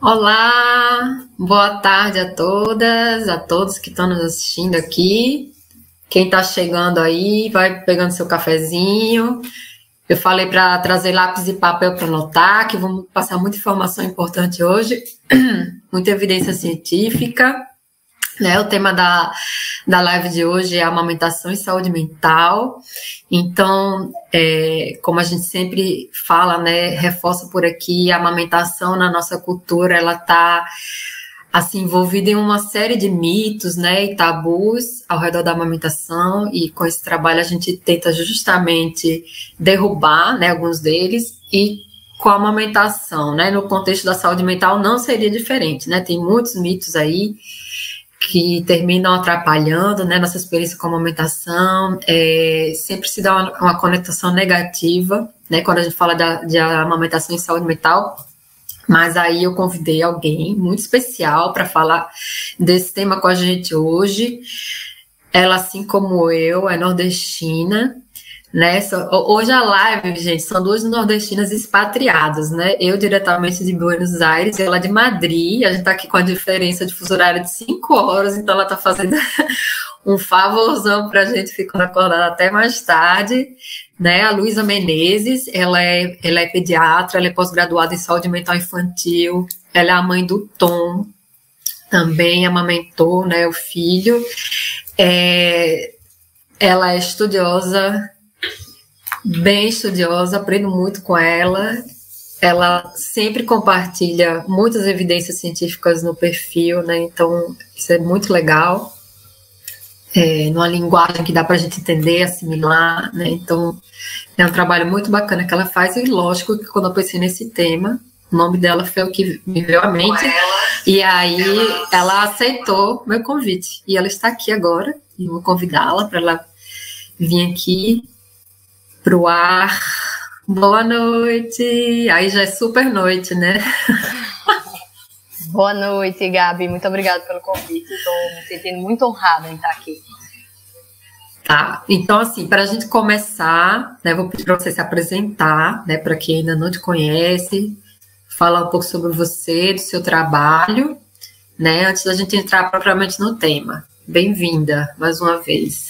Olá, boa tarde a todas, a todos que estão nos assistindo aqui. Quem está chegando aí, vai pegando seu cafezinho. Eu falei para trazer lápis e papel para anotar, que vamos passar muita informação importante hoje, muita evidência científica. Né? O tema da, da live de hoje é amamentação e saúde mental. Então, é, como a gente sempre fala, né, reforça por aqui, a amamentação na nossa cultura, ela está assim envolvida em uma série de mitos, né, e tabus ao redor da amamentação. E com esse trabalho a gente tenta justamente derrubar, né, alguns deles e com a amamentação, né, no contexto da saúde mental não seria diferente, né? Tem muitos mitos aí que terminam atrapalhando né, nossa experiência com a amamentação, é, sempre se dá uma, uma, conectação negativa, né, quando a gente fala da, de amamentação em saúde mental, mas aí eu convidei alguém muito especial para falar desse tema com a gente hoje. Ela, assim como eu, é nordestina, né? Hoje a live, gente, são duas nordestinas expatriadas, né? Eu diretamente de Buenos Aires e ela de Madrid. A gente tá aqui com a diferença de fuso horário de cinco horas, então ela tá fazendo um favorzão para a gente ficar acordada até mais tarde. Né? A Luísa Menezes, ela é, ela é pediatra, ela é pós-graduada em saúde mental infantil, ela é a mãe do Tom, também amamentou né, o filho. É, ela é estudiosa bem estudiosa, aprendo muito com ela. Ela sempre compartilha muitas evidências científicas no perfil, né? Então, isso é muito legal. É, numa linguagem que dá para a gente entender, assimilar, né? Então, é um trabalho muito bacana que ela faz, e lógico que quando eu pensei nesse tema, o nome dela foi o que me veio à mente. E aí ela aceitou meu convite. E ela está aqui agora. E vou convidá-la para ela vir aqui pro ar. Boa noite. Aí já é super noite, né? Boa noite, Gabi. Muito obrigada pelo convite. Estou me sentindo muito honrada em estar aqui. Tá, então assim, para a gente começar, né, vou pedir para você se apresentar, né, para quem ainda não te conhece, falar um pouco sobre você, do seu trabalho, né, antes da gente entrar propriamente no tema. Bem-vinda mais uma vez.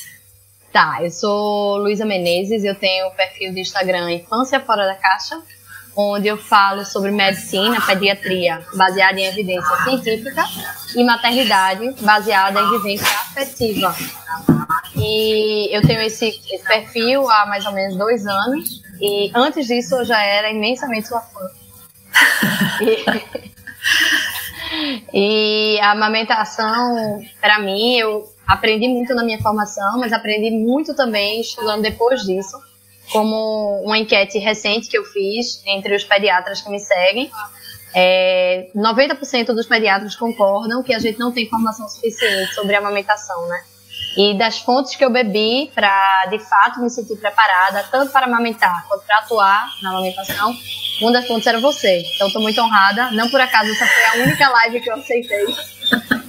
Tá, eu sou Luísa Menezes, eu tenho o perfil de Instagram Infância Fora da Caixa, onde eu falo sobre medicina, pediatria, baseada em evidência científica, e maternidade, baseada em vivência afetiva. E eu tenho esse, perfil há mais ou menos dois anos, e antes disso eu já era imensamente sua fã. e, e a amamentação, para mim, eu aprendi muito na minha formação, mas aprendi muito também estudando depois disso, como uma enquete recente que eu fiz entre os pediatras que me seguem. É, 90% dos pediatras concordam que a gente não tem formação suficiente sobre amamentação, né? E das fontes que eu bebi para, de fato, me sentir preparada, tanto para amamentar quanto para atuar na amamentação, uma das fontes era você. Então, estou muito honrada. Não por acaso, essa foi a única live que eu aceitei.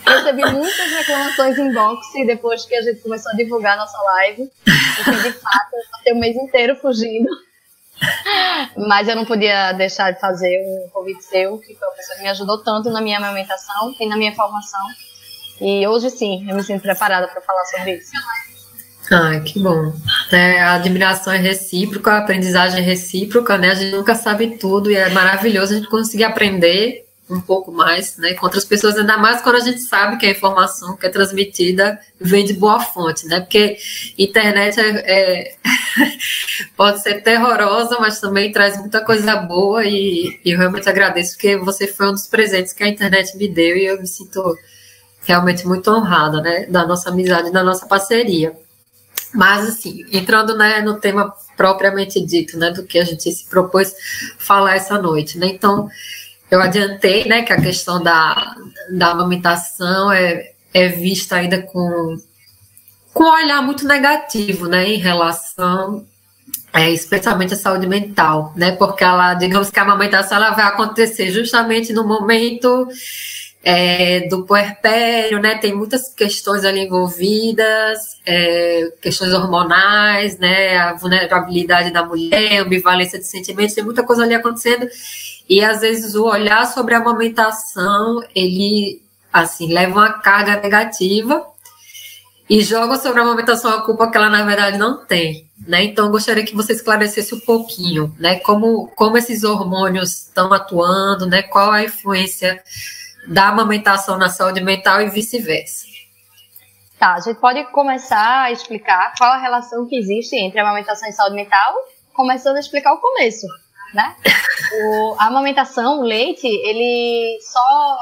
Recebi muitas reclamações em box depois que a gente começou a divulgar a nossa live. Porque, de fato, eu passei o mês inteiro fugindo. Mas eu não podia deixar de fazer um convite seu, que foi uma pessoa que me ajudou tanto na minha amamentação e na minha formação. E hoje sim, eu me sinto preparada para falar sobre isso. Ah, que bom. É, a admiração é recíproca, a aprendizagem é recíproca, né? A gente nunca sabe tudo e é maravilhoso a gente conseguir aprender um pouco mais, né, com outras pessoas, ainda mais quando a gente sabe que a informação que é transmitida vem de boa fonte, né, porque internet é, é pode ser terrorosa, mas também traz muita coisa boa e, e eu realmente agradeço porque você foi um dos presentes que a internet me deu e eu me sinto realmente muito honrada, né, da nossa amizade, da nossa parceria. Mas, assim, entrando né, no tema propriamente dito, né, do que a gente se propôs falar essa noite, né, então eu adiantei, né, que a questão da, da amamentação é, é vista ainda com, com um olhar muito negativo, né, em relação, é, especialmente à saúde mental, né, porque ela, digamos que a amamentação ela vai acontecer justamente no momento é, do puerpério, né, tem muitas questões ali envolvidas, é, questões hormonais, né, a vulnerabilidade da mulher, ambivalência de sentimentos, tem muita coisa ali acontecendo, E às vezes o olhar sobre a amamentação, ele assim leva uma carga negativa e joga sobre a amamentação a culpa que ela na verdade não tem, né? Então eu gostaria que você esclarecesse um pouquinho, né? Como, como esses hormônios estão atuando, né? Qual a influência da amamentação na saúde mental e vice-versa. Tá, a gente pode começar a explicar qual a relação que existe entre a amamentação e saúde mental, começando a explicar o começo, né? O, a amamentação, o leite, ele só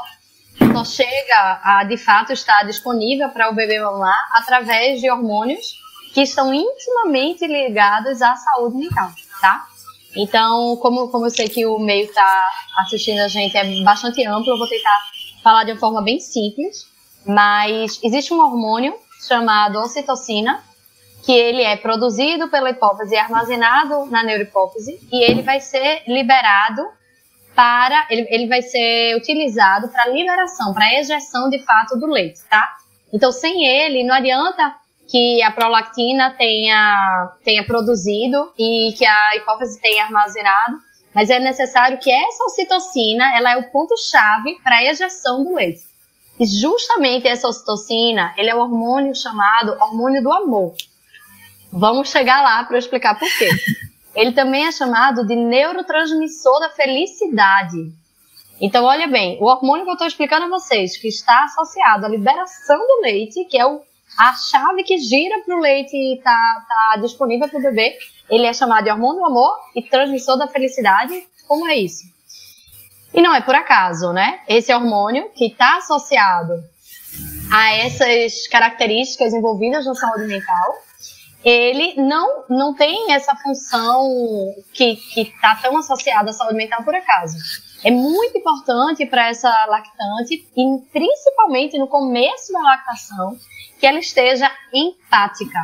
só chega a de fato estar disponível para o bebê mamar através de hormônios que estão intimamente ligados à saúde mental, tá? Então, como, como eu sei que o meio está assistindo a gente é bastante amplo, eu vou tentar falar de uma forma bem simples, mas existe um hormônio chamado ocitocina, que ele é produzido pela hipófise e armazenado na neurohipófise, e ele vai ser liberado para ele, ele vai ser utilizado para liberação, para ejeção de fato do leite, tá? Então, sem ele, não adianta que a prolactina tenha, tenha produzido e que a hipófise tenha armazenado, mas é necessário que essa ocitocina, ela é o ponto-chave para a ejeção do leite. E justamente essa ocitocina, ele é o hormônio chamado hormônio do amor. Vamos chegar lá para eu explicar por quê. Ele também é chamado de neurotransmissor da felicidade. Então, olha bem, o hormônio que eu estou explicando a vocês, que está associado à liberação do leite, que é o, a chave que gira para o leite estar tá, tá disponível para o bebê, ele é chamado de hormônio do amor e transmissor da felicidade. Como é isso? E não é por acaso, né? Esse hormônio que está associado a essas características envolvidas na saúde mental, ele não, não tem essa função que está tão associada à saúde mental por acaso. É muito importante para essa lactante, e principalmente no começo da lactação, que ela esteja empática,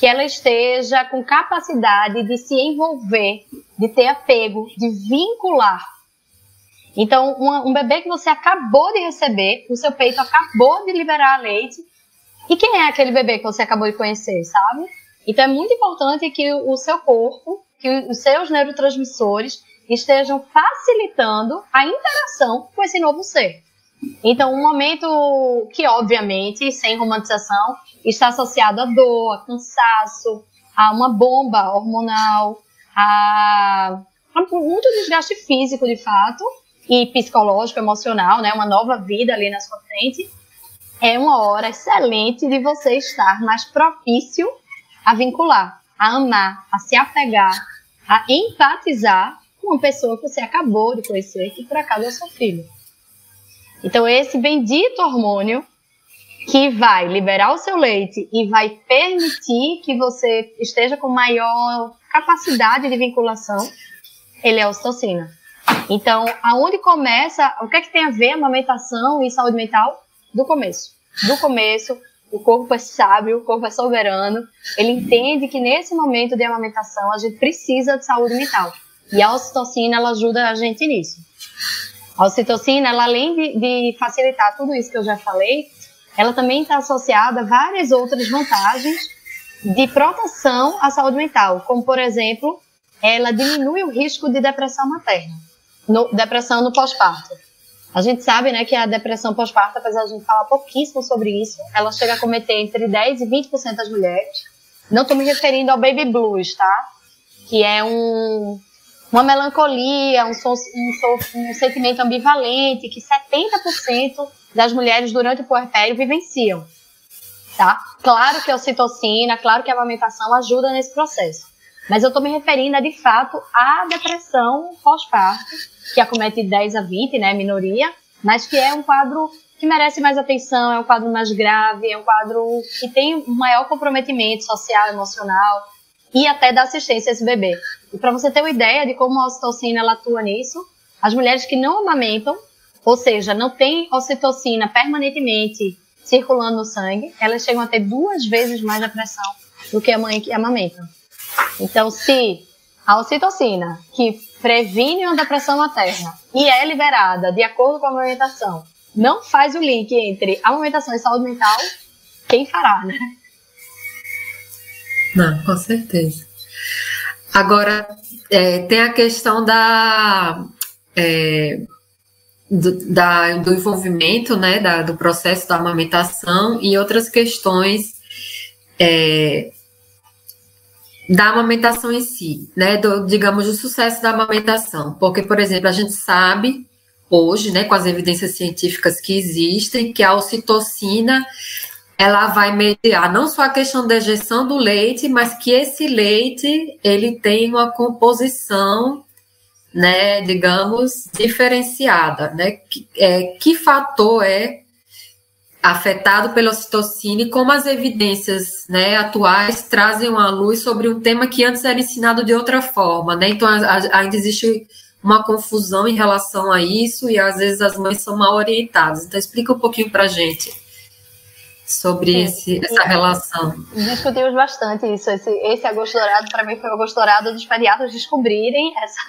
que ela esteja com capacidade de se envolver, de ter apego, de vincular. Então, um, bebê que você acabou de receber, o seu peito acabou de liberar leite, e quem é aquele bebê que você acabou de conhecer, sabe? Então é muito importante que o seu corpo, que os seus neurotransmissores estejam facilitando a interação com esse novo ser. Então, um momento que, obviamente, sem romantização, está associado a dor, a cansaço, a uma bomba hormonal, a, a muito desgaste físico, de fato, e psicológico, emocional, né? Uma nova vida ali na sua frente é uma hora excelente de você estar mais propício a vincular, a amar, a se apegar, a empatizar com uma pessoa que você acabou de conhecer, que por acaso é seu filho. Então, esse bendito hormônio que vai liberar o seu leite e vai permitir que você esteja com maior capacidade de vinculação, ele é a ocitocina. Então, aonde começa, o que é que tem a ver amamentação e saúde mental? do começo. Do começo, o corpo é sábio, o corpo é soberano. Ele entende que nesse momento de amamentação a gente precisa de saúde mental. E a ocitocina ela ajuda a gente nisso. A ocitocina, ela, além de, de facilitar tudo isso que eu já falei, ela também está associada a várias outras vantagens de proteção à saúde mental, como por exemplo, ela diminui o risco de depressão materna, no, depressão no pós-parto. A gente sabe, né, que a depressão pós-parto, apesar de a gente falar pouquíssimo sobre isso, ela chega a cometer entre 10 e 20% das mulheres. Não estou me referindo ao baby blues, tá? Que é um, uma melancolia, um, um, um sentimento ambivalente que 70% das mulheres durante o puerpério vivenciam. Tá? Claro que a ocitocina, claro que a amamentação ajuda nesse processo. Mas eu estou me referindo, de fato, à depressão pós-parto, que acomete 10 a 20, né, minoria, mas que é um quadro que merece mais atenção, é um quadro mais grave, é um quadro que tem maior comprometimento social, emocional e até da assistência a esse bebê. E para você ter uma ideia de como a ocitocina ela atua nisso, as mulheres que não amamentam, ou seja, não têm ocitocina permanentemente circulando no sangue, elas chegam a ter duas vezes mais depressão do que a mãe que amamenta. Então, se a ocitocina, que previne uma depressão materna e é liberada de acordo com a amamentação, não faz o link entre amamentação e saúde mental, quem fará, né? Não, com certeza. Agora, é, tem a questão da é, do, da, do envolvimento, né, da, do processo da amamentação e outras questões é, da amamentação em si, né, do, digamos, do sucesso da amamentação. Porque, por exemplo, a gente sabe hoje, né, com as evidências científicas que existem, que a ocitocina ela vai mediar não só a questão da ejeção do leite, mas que esse leite ele tem uma composição, né, digamos, diferenciada, né? Que, é, que fator é afetado pela ocitocina e como as evidências né, atuais trazem uma luz sobre um tema que antes era ensinado de outra forma, né? Então a, a, ainda existe uma confusão em relação a isso e às vezes as mães são mal orientadas. Então explica um pouquinho para gente sobre esse, essa relação. Discutimos bastante isso. Esse, esse agosto dourado, para mim, foi o agosto dourado dos pediatras descobrirem essa,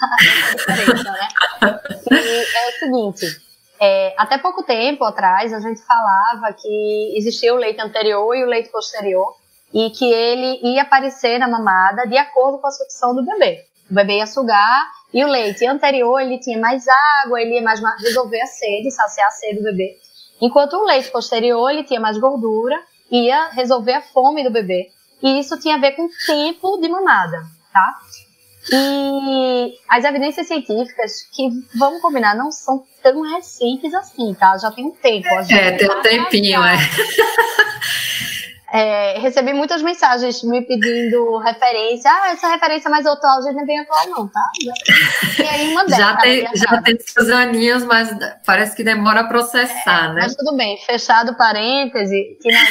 essa diferença, né? E é o seguinte, é, até pouco tempo atrás, a gente falava que existia o leite anterior e o leite posterior, e que ele ia aparecer na mamada de acordo com a sucção do bebê. O bebê ia sugar e o leite anterior ele tinha mais água, ele ia mais resolver a sede, saciar a sede do bebê. Enquanto o leite posterior ele tinha mais gordura, ia resolver a fome do bebê. E isso tinha a ver com o tempo de mamada, tá? E as evidências científicas, que vamos combinar, não são tão recentes assim, tá? Já tem um tempo. É, tem um tempinho, é. É, recebi muitas mensagens me pedindo referência. Ah, essa referência mais atual já não é bem atual, não, tá? Já, e aí já tem, já tem seus aninhos, mas parece que demora a processar, é, né? Mas tudo bem, fechado parêntese, que não é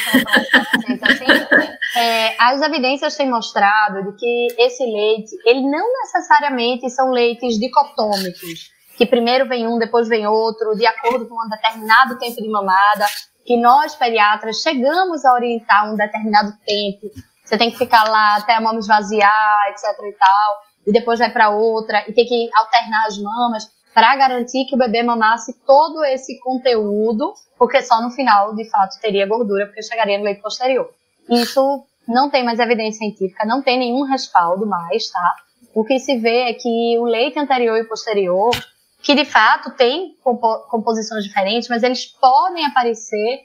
assim. É, as evidências têm mostrado de que esse leite, ele não necessariamente são leites dicotômicos, que primeiro vem um, depois vem outro, de acordo com um determinado tempo de mamada que nós, pediatras, chegamos a orientar um determinado tempo. Você tem que ficar lá até a mama esvaziar, etc e tal, e depois vai para outra, e tem que alternar as mamas para garantir que o bebê mamasse todo esse conteúdo, porque só no final, de fato, teria gordura, porque chegaria no leite posterior. Isso não tem mais evidência científica, não tem nenhum respaldo mais, tá? O que se vê é que o leite anterior e posterior que de fato compo composições diferentes, mas eles podem aparecer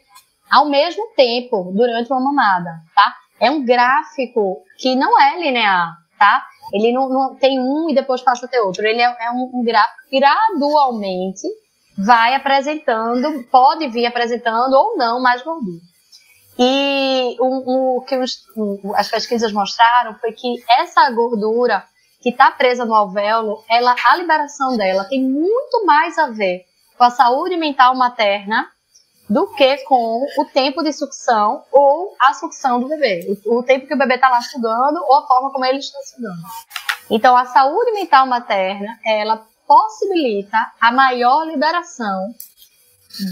ao mesmo tempo durante uma mamada, tá? É um gráfico que não é linear, tá? Ele não, não tem um e depois passa a ter outro. Ele é, é um, um gráfico que gradualmente vai apresentando, pode vir apresentando ou não mais gordura. E o, o que os, as pesquisas mostraram foi que essa gordura que está presa no alvéolo, ela, a liberação dela tem muito mais a ver com a saúde mental materna do que com o tempo de sucção ou a sucção do bebê, o, o tempo que o bebê está lá sugando ou a forma como ele está sugando. Então, a saúde mental materna, ela possibilita a maior liberação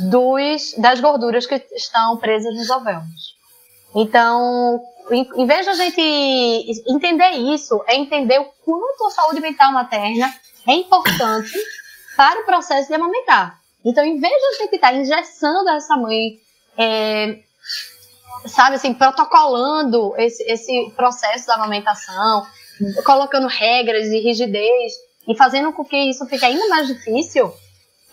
dos, das gorduras que estão presas nos alvéolos. Então, em, vez de a gente entender isso, é entender o quanto a saúde mental materna é importante para o processo de amamentar. Então, em vez de a gente estar tá engessando essa mãe, é, sabe assim, protocolando esse, esse processo da amamentação, colocando regras e rigidez e fazendo com que isso fique ainda mais difícil,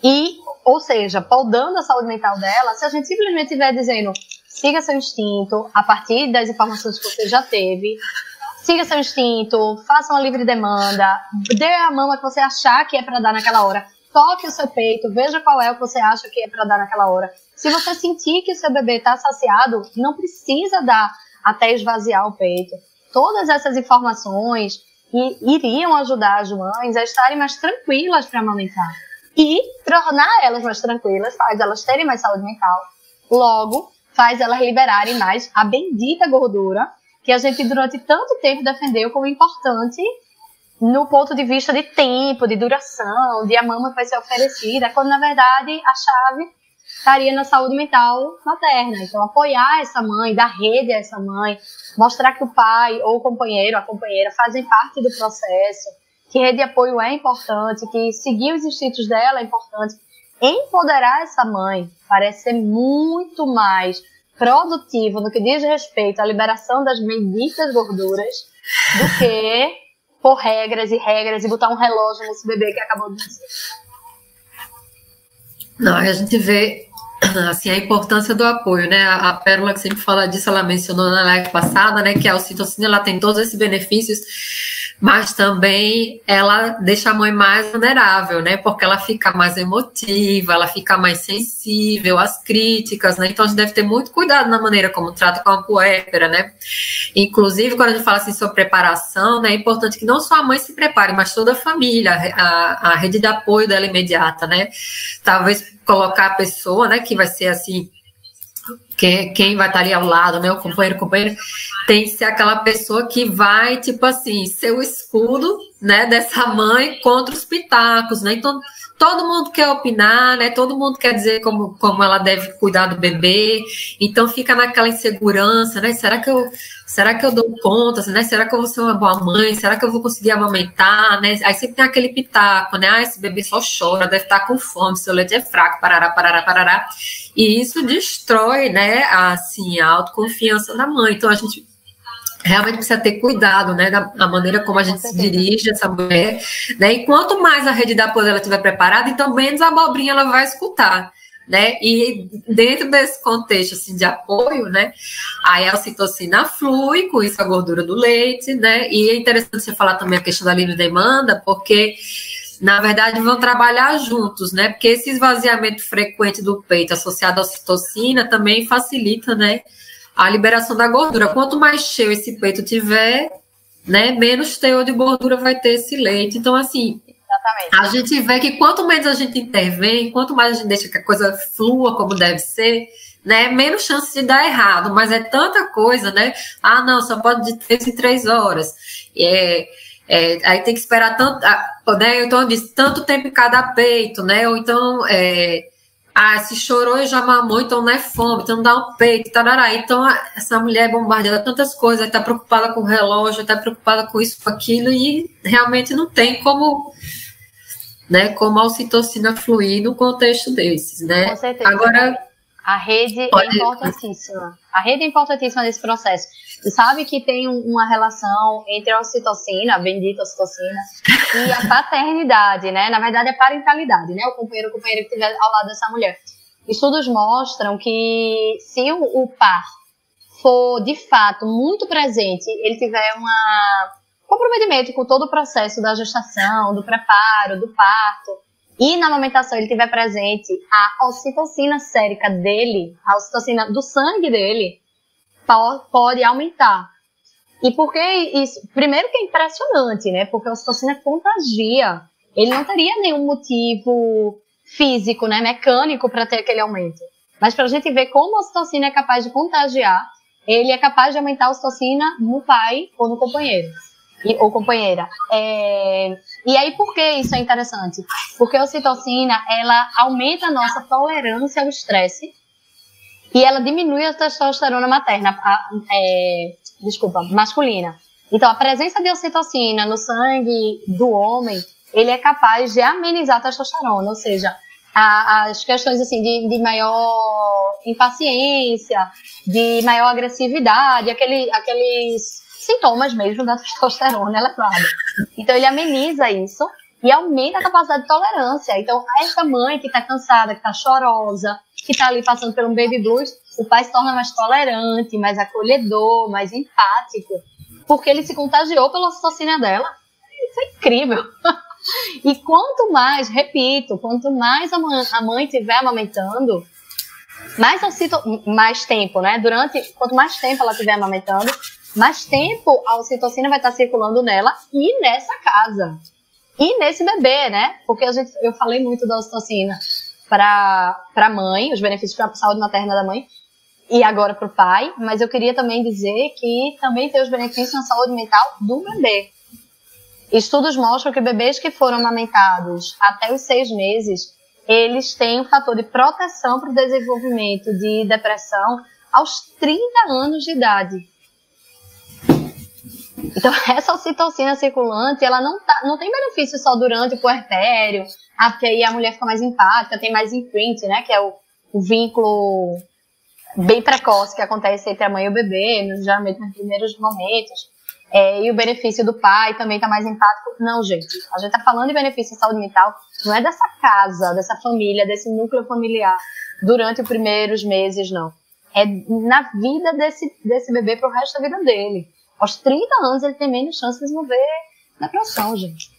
e, ou seja, podando a saúde mental dela, se a gente simplesmente estiver dizendo siga seu instinto a partir das informações que você já teve. Siga seu instinto, faça uma livre demanda, dê a mama que você achar que é para dar naquela hora. Toque o seu peito, veja qual é o que você acha que é para dar naquela hora. Se você sentir que o seu bebê está saciado, não precisa dar até esvaziar o peito. Todas essas informações iriam ajudar as mães a estarem mais tranquilas para amamentar. E tornar elas mais tranquilas faz elas terem mais saúde mental. Logo, faz elas liberarem mais a bendita gordura que a gente durante tanto tempo defendeu como importante no ponto de vista de tempo, de duração, de a mama vai ser oferecida, quando na verdade a chave estaria na saúde mental materna. Então, apoiar essa mãe, dar rede a essa mãe, mostrar que o pai ou o companheiro, a companheira fazem parte do processo, que rede de apoio é importante, que seguir os instintos dela é importante, empoderar essa mãe parece ser muito mais produtivo no que diz respeito à liberação das benditas gorduras do que por regras e regras e botar um relógio nesse bebê que acabou de nascer. Não, a gente vê assim, a importância do apoio, né? A, a Pérola que sempre fala disso, ela mencionou na live passada, né? Que a ocitocina ela tem todos esses benefícios mas também ela deixa a mãe mais vulnerável, né? Porque ela fica mais emotiva, ela fica mais sensível às críticas, né? Então a gente deve ter muito cuidado na maneira como trata com a puérpera, né? Inclusive, quando a gente fala assim sobre preparação, né? É importante que não só a mãe se prepare, mas toda a família, a, a rede de apoio dela imediata, né? Talvez colocar a pessoa, né, que vai ser assim quem, quem vai estar ali ao lado, né? O companheiro, companheiro, tem que ser aquela pessoa que vai, tipo assim, ser o escudo, né, dessa mãe contra os pitacos, né? Então, todo mundo quer opinar, né? Todo mundo quer dizer como, como ela deve cuidar do bebê. Então, fica naquela insegurança, né? Será que eu será que eu dou conta, né? Será que eu vou ser uma boa mãe? Será que eu vou conseguir amamentar, né? Aí sempre tem aquele pitaco, né? Ah, esse bebê só chora, deve estar com fome, seu leite é fraco, parará, parará, parará. E isso destrói, né, assim, a autoconfiança da mãe. Então a gente realmente precisa ter cuidado, né, da, da maneira como a gente se dirige essa mulher, né? E quanto mais a rede de apoio ela estiver preparada, então menos a abobrinha ela vai escutar né? E dentro desse contexto assim, de apoio, né? Aí a ocitocina flui, com isso a gordura do leite, né? E é interessante você falar também a questão da livre demanda, porque na verdade vão trabalhar juntos, né? Porque esse esvaziamento frequente do peito associado à ocitocina também facilita, né? A liberação da gordura. Quanto mais cheio esse peito tiver, né? Menos teor de gordura vai ter esse leite. Então, assim, Exatamente. A gente vê que quanto menos a gente intervém, quanto mais a gente deixa que a coisa flua como deve ser, né, menos chance de dar errado. Mas é tanta coisa, né? Ah, não, só pode de três em três horas. É, é, aí tem que esperar tanto, ah, né? Então eu disse, tanto tempo em cada peito, né? Ou então, é, ah, se chorou e já mamou, então não é fome, então não dá um peito, tarará. Então essa mulher é bombardeada tantas coisas, está preocupada com o relógio, está preocupada com isso, com aquilo, e realmente não tem como né, como a ocitocina fluir no contexto desses, né? Com certeza. Agora, a rede é pode... é importantíssima. A rede é importantíssima nesse processo. Sabe que tem uma relação entre a ocitocina, a bendita ocitocina, e a paternidade, né? Na verdade, é parentalidade, né? O companheiro, o companheiro que estiver ao lado dessa mulher. Estudos mostram que se o, o par for de fato muito presente, ele tiver uma comprometimento com todo o processo da gestação, do preparo, do parto, e na amamentação ele tiver presente a ocitocina sérica dele, a ocitocina do sangue dele, pode aumentar. E por que isso? Primeiro que é impressionante, né? Porque a ocitocina contagia. Ele não teria nenhum motivo físico, né, mecânico para ter aquele aumento. Mas para a gente ver como a ocitocina é capaz de contagiar, ele é capaz de aumentar a ocitocina no pai ou no companheiro e, ou companheira. É, e aí, por que isso é interessante? Porque a ocitocina, ela aumenta a nossa tolerância ao estresse e ela diminui a testosterona materna, a, é, desculpa, masculina. Então, a presença de ocitocina no sangue do homem, ele é capaz de amenizar a testosterona, ou seja, a, as questões assim de, de maior impaciência, de maior agressividade, aquele, aqueles sintomas mesmo da testosterona elevada. Então ele ameniza isso e aumenta a capacidade de tolerância. Então, essa mãe que está cansada, que está chorosa, que está ali passando por um baby blues, o pai se torna mais tolerante, mais acolhedor, mais empático, porque ele se contagiou pela ocitocina dela. Isso é incrível. E quanto mais, repito, quanto mais a mãe, a mãe estiver amamentando, mais, mais tempo, né? Durante, quanto mais tempo ela estiver amamentando, mais tempo a ocitocina vai estar circulando nela e nessa casa. E nesse bebê, né? Porque a gente, eu falei muito da ocitocina para a mãe, os benefícios para a saúde materna da mãe, e agora para o pai, mas eu queria também dizer que também tem os benefícios na saúde mental do bebê. Estudos mostram que bebês que foram amamentados até os seis meses, eles têm um fator de proteção para o desenvolvimento de depressão aos 30 anos de idade. Então, essa ocitocina circulante, ela não, tá, não tem benefício só durante o puerpério, ah, porque aí a mulher fica mais empática, tem mais imprint, né, que é o, o vínculo bem precoce que acontece entre a mãe e o bebê, geralmente nos primeiros momentos. é, e o benefício do pai também está mais empático. Não, gente. A gente está falando de benefício de saúde mental, não é dessa casa, dessa família, desse núcleo familiar durante os primeiros meses, não. É na vida desse, desse bebê para o resto da vida dele. Aos 30 anos ele tem menos chance de desenvolver depressão, gente.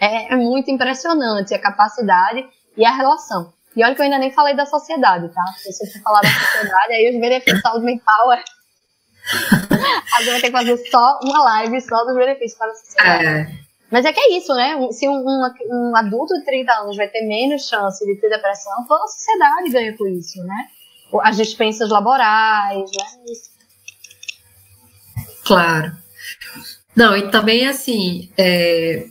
É, é muito impressionante a capacidade e a relação. E olha que eu ainda nem falei da sociedade, tá? Se você for falar da sociedade, aí os benefícios de saúde mental é a gente vai ter que fazer só uma live só dos benefícios para a sociedade. É. Mas é que é isso, né? Se um, um, um, adulto de 30 anos vai ter menos chance de ter depressão, toda a sociedade ganha com isso, né? As dispensas laborais, né? Isso. Claro. Não, e também assim, é,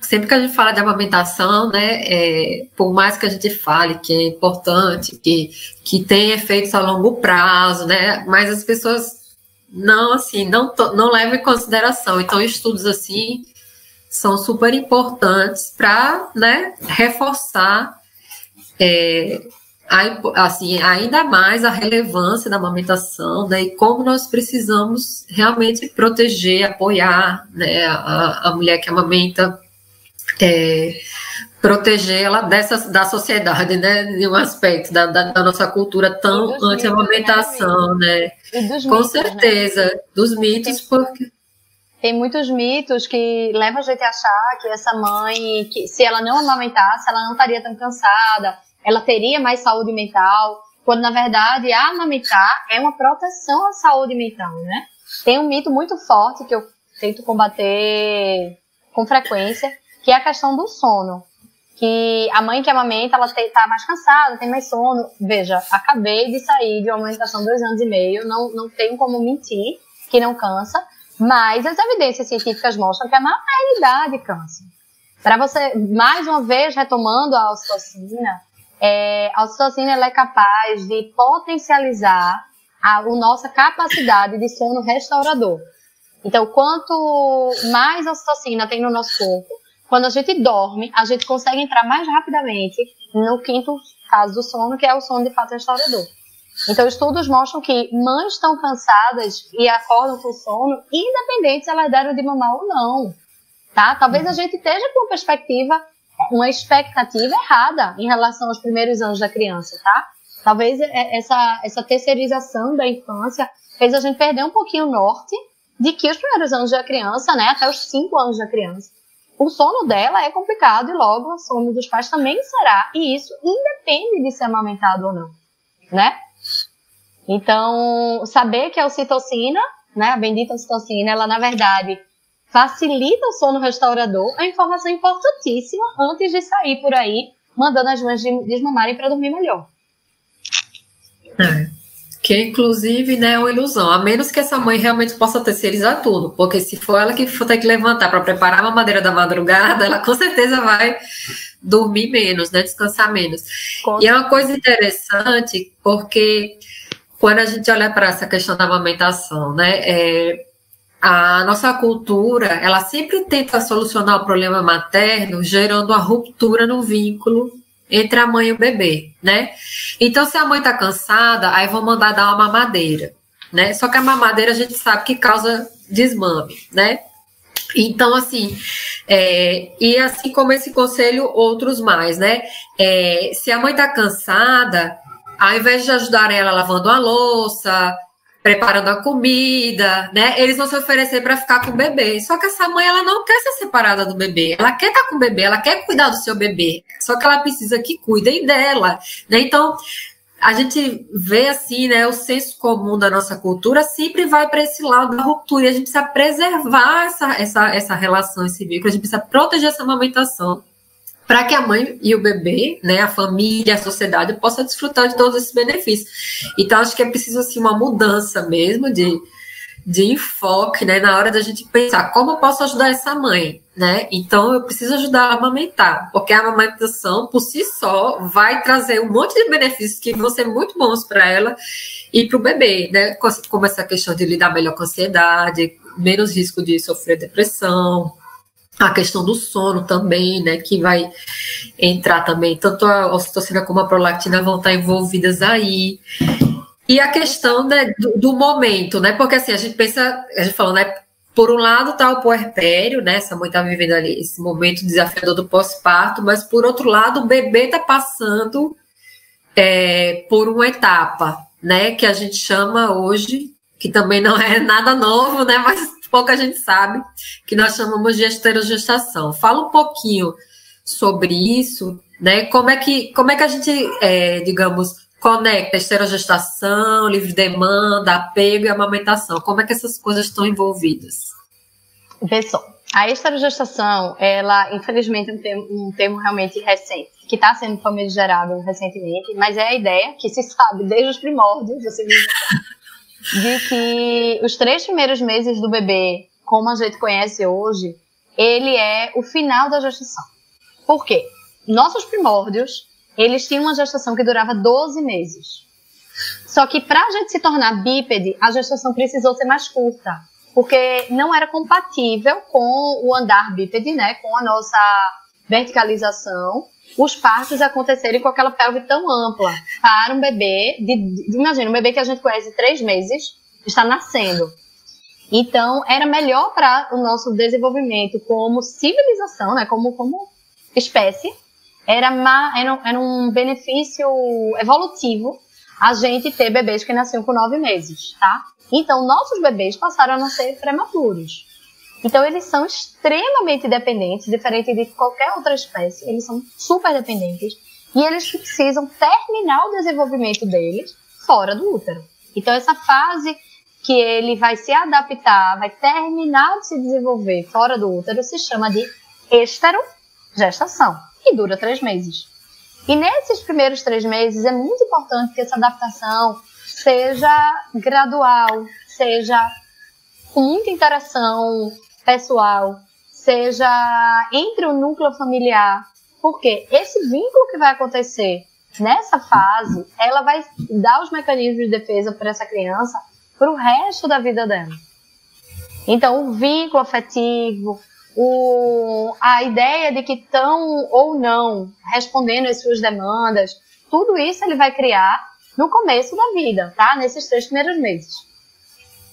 sempre que a gente fala de amamentação, né, é, por mais que a gente fale que é importante, que, que tem efeitos a longo prazo, né, mas as pessoas não assim não não leva em consideração. Então estudos assim são super importantes para né, reforçar é, a, assim ainda mais a relevância da amamentação né, e como nós precisamos realmente proteger, apoiar né, a, a mulher que amamenta. É, proteger ela dessa da sociedade, né, de um aspecto da, da, da nossa cultura tão anti-amamentação, né? Com mitos, né? certeza, né? dos mitos, tem, porque tem muitos mitos que levam a gente a achar que essa mãe, que se ela não amamentasse, ela não estaria tão cansada, ela teria mais saúde mental, quando na verdade amamentar é uma proteção à saúde mental, né? Tem um mito muito forte que eu tento combater com frequência, que é a questão do sono que a mãe que amamenta, ela está mais cansada, tem mais sono. Veja, acabei de sair de uma amamentação dois anos e meio, não, não tenho como mentir que não cansa, mas as evidências científicas mostram que a maternidade cansa. Para você, mais uma vez, retomando a ocitocina, é, a ocitocina ela é capaz de potencializar a, a nossa capacidade de sono restaurador. Então, quanto mais ocitocina tem no nosso corpo, quando a gente dorme, a gente consegue entrar mais rapidamente no quinto caso do sono, que é o sono de fato restaurador. Então, estudos mostram que mães estão cansadas e acordam com sono, independente se elas deram de mamar ou não. Tá? Talvez a gente esteja com uma perspectiva, uma expectativa errada em relação aos primeiros anos da criança, tá? Talvez essa, essa terceirização da infância fez a gente perder um pouquinho o norte de que os primeiros anos da criança, né, até os cinco anos da criança, o sono dela é complicado e logo o sono dos pais também será. E isso independe de ser amamentado ou não, né? Então, saber que a ocitocina, né, a bendita ocitocina, ela na verdade facilita o sono restaurador, é informação importantíssima antes de sair por aí mandando as mães desmamarem para dormir melhor. É. Que inclusive né, é uma ilusão, a menos que essa mãe realmente possa terceirizar tudo, porque se for ela que for ter que levantar para preparar a mamadeira da madrugada, ela com certeza vai dormir menos, né, descansar menos. Com e é uma coisa interessante, porque quando a gente olha para essa questão da amamentação, né, é, a nossa cultura, ela sempre tenta solucionar o problema materno gerando a ruptura no vínculo entre a mãe e o bebê, né? Então, se a mãe tá cansada, aí vão mandar dar uma mamadeira, né? Só que a mamadeira a gente sabe que causa desmame, né? Então, assim, é, e assim como esse conselho, outros mais, né? É, se a mãe tá cansada, ao invés de ajudar ela lavando a louça, preparando a comida, né? Eles vão se oferecer para ficar com o bebê. Só que essa mãe ela não quer ser separada do bebê. Ela quer estar tá com o bebê, ela quer cuidar do seu bebê. Só que ela precisa que cuidem dela, né? Então, a gente vê assim, né, o senso comum da nossa cultura sempre vai para esse lado da ruptura. E a gente precisa preservar essa, essa, essa relação, esse vínculo, a gente precisa proteger essa amamentação para que a mãe e o bebê, né, a família, a sociedade possa desfrutar de todos esses benefícios. Então acho que é preciso assim uma mudança mesmo de, de enfoque, né, na hora da gente pensar como eu posso ajudar essa mãe, né? Então eu preciso ajudar a amamentar, porque a amamentação por si só vai trazer um monte de benefícios que vão ser muito bons para ela e para o bebê, né? Como essa questão de lidar melhor com a ansiedade, menos risco de sofrer depressão, a questão do sono também, né, que vai entrar também, tanto a ocitocina como a prolactina vão estar envolvidas aí. E a questão né, do, do, momento, né, porque assim, a gente pensa, a gente falou, né, por um lado está o puerpério, né? Essa mãe está vivendo ali esse momento desafiador do pós-parto, mas por outro lado o bebê está passando é, por uma etapa, né? Que a gente chama hoje, que também não é nada novo, né? Mas pouca gente sabe, que nós chamamos de esterogestação. Fala um pouquinho sobre isso, né? Como é que, como é que a gente, é, digamos, conecta esterogestação, livre demanda, apego e amamentação? Como é que essas coisas estão envolvidas? Vê só, a esterogestação, ela, infelizmente, é um termo, um termo realmente recente, que está sendo famigerado recentemente, mas é a ideia que se sabe desde os primórdios da de que os três primeiros meses do bebê, como a gente conhece hoje, ele é o final da gestação. Por quê? Nossos primórdios, eles tinham uma gestação que durava 12 meses. Só que para a gente se tornar bípede, a gestação precisou ser mais curta, porque não era compatível com o andar bípede, né, com a nossa verticalização, os partos acontecerem com aquela pelve tão ampla para um bebê, de, de, imagina, um bebê que a gente conhece de três meses, está nascendo. Então, era melhor para o nosso desenvolvimento como civilização, né, como, como espécie, era, uma, era, era um benefício evolutivo a gente ter bebês que nasciam com nove meses, tá? Então, nossos bebês passaram a nascer prematuros. Então, eles são extremamente dependentes, diferente de qualquer outra espécie, eles são super dependentes e eles precisam terminar o desenvolvimento deles fora do útero. Então, essa fase que ele vai se adaptar, vai terminar de se desenvolver fora do útero, se chama de esterogestação e dura três meses. E nesses primeiros três meses é muito importante que essa adaptação seja gradual, seja com muita interação pessoal, seja entre o núcleo familiar, porque esse vínculo que vai acontecer nessa fase, ela vai dar os mecanismos de defesa para essa criança para o resto da vida dela. Então, o vínculo afetivo, o, a ideia de que estão ou não respondendo às suas demandas, tudo isso ele vai criar no começo da vida, tá? Nesses três primeiros meses.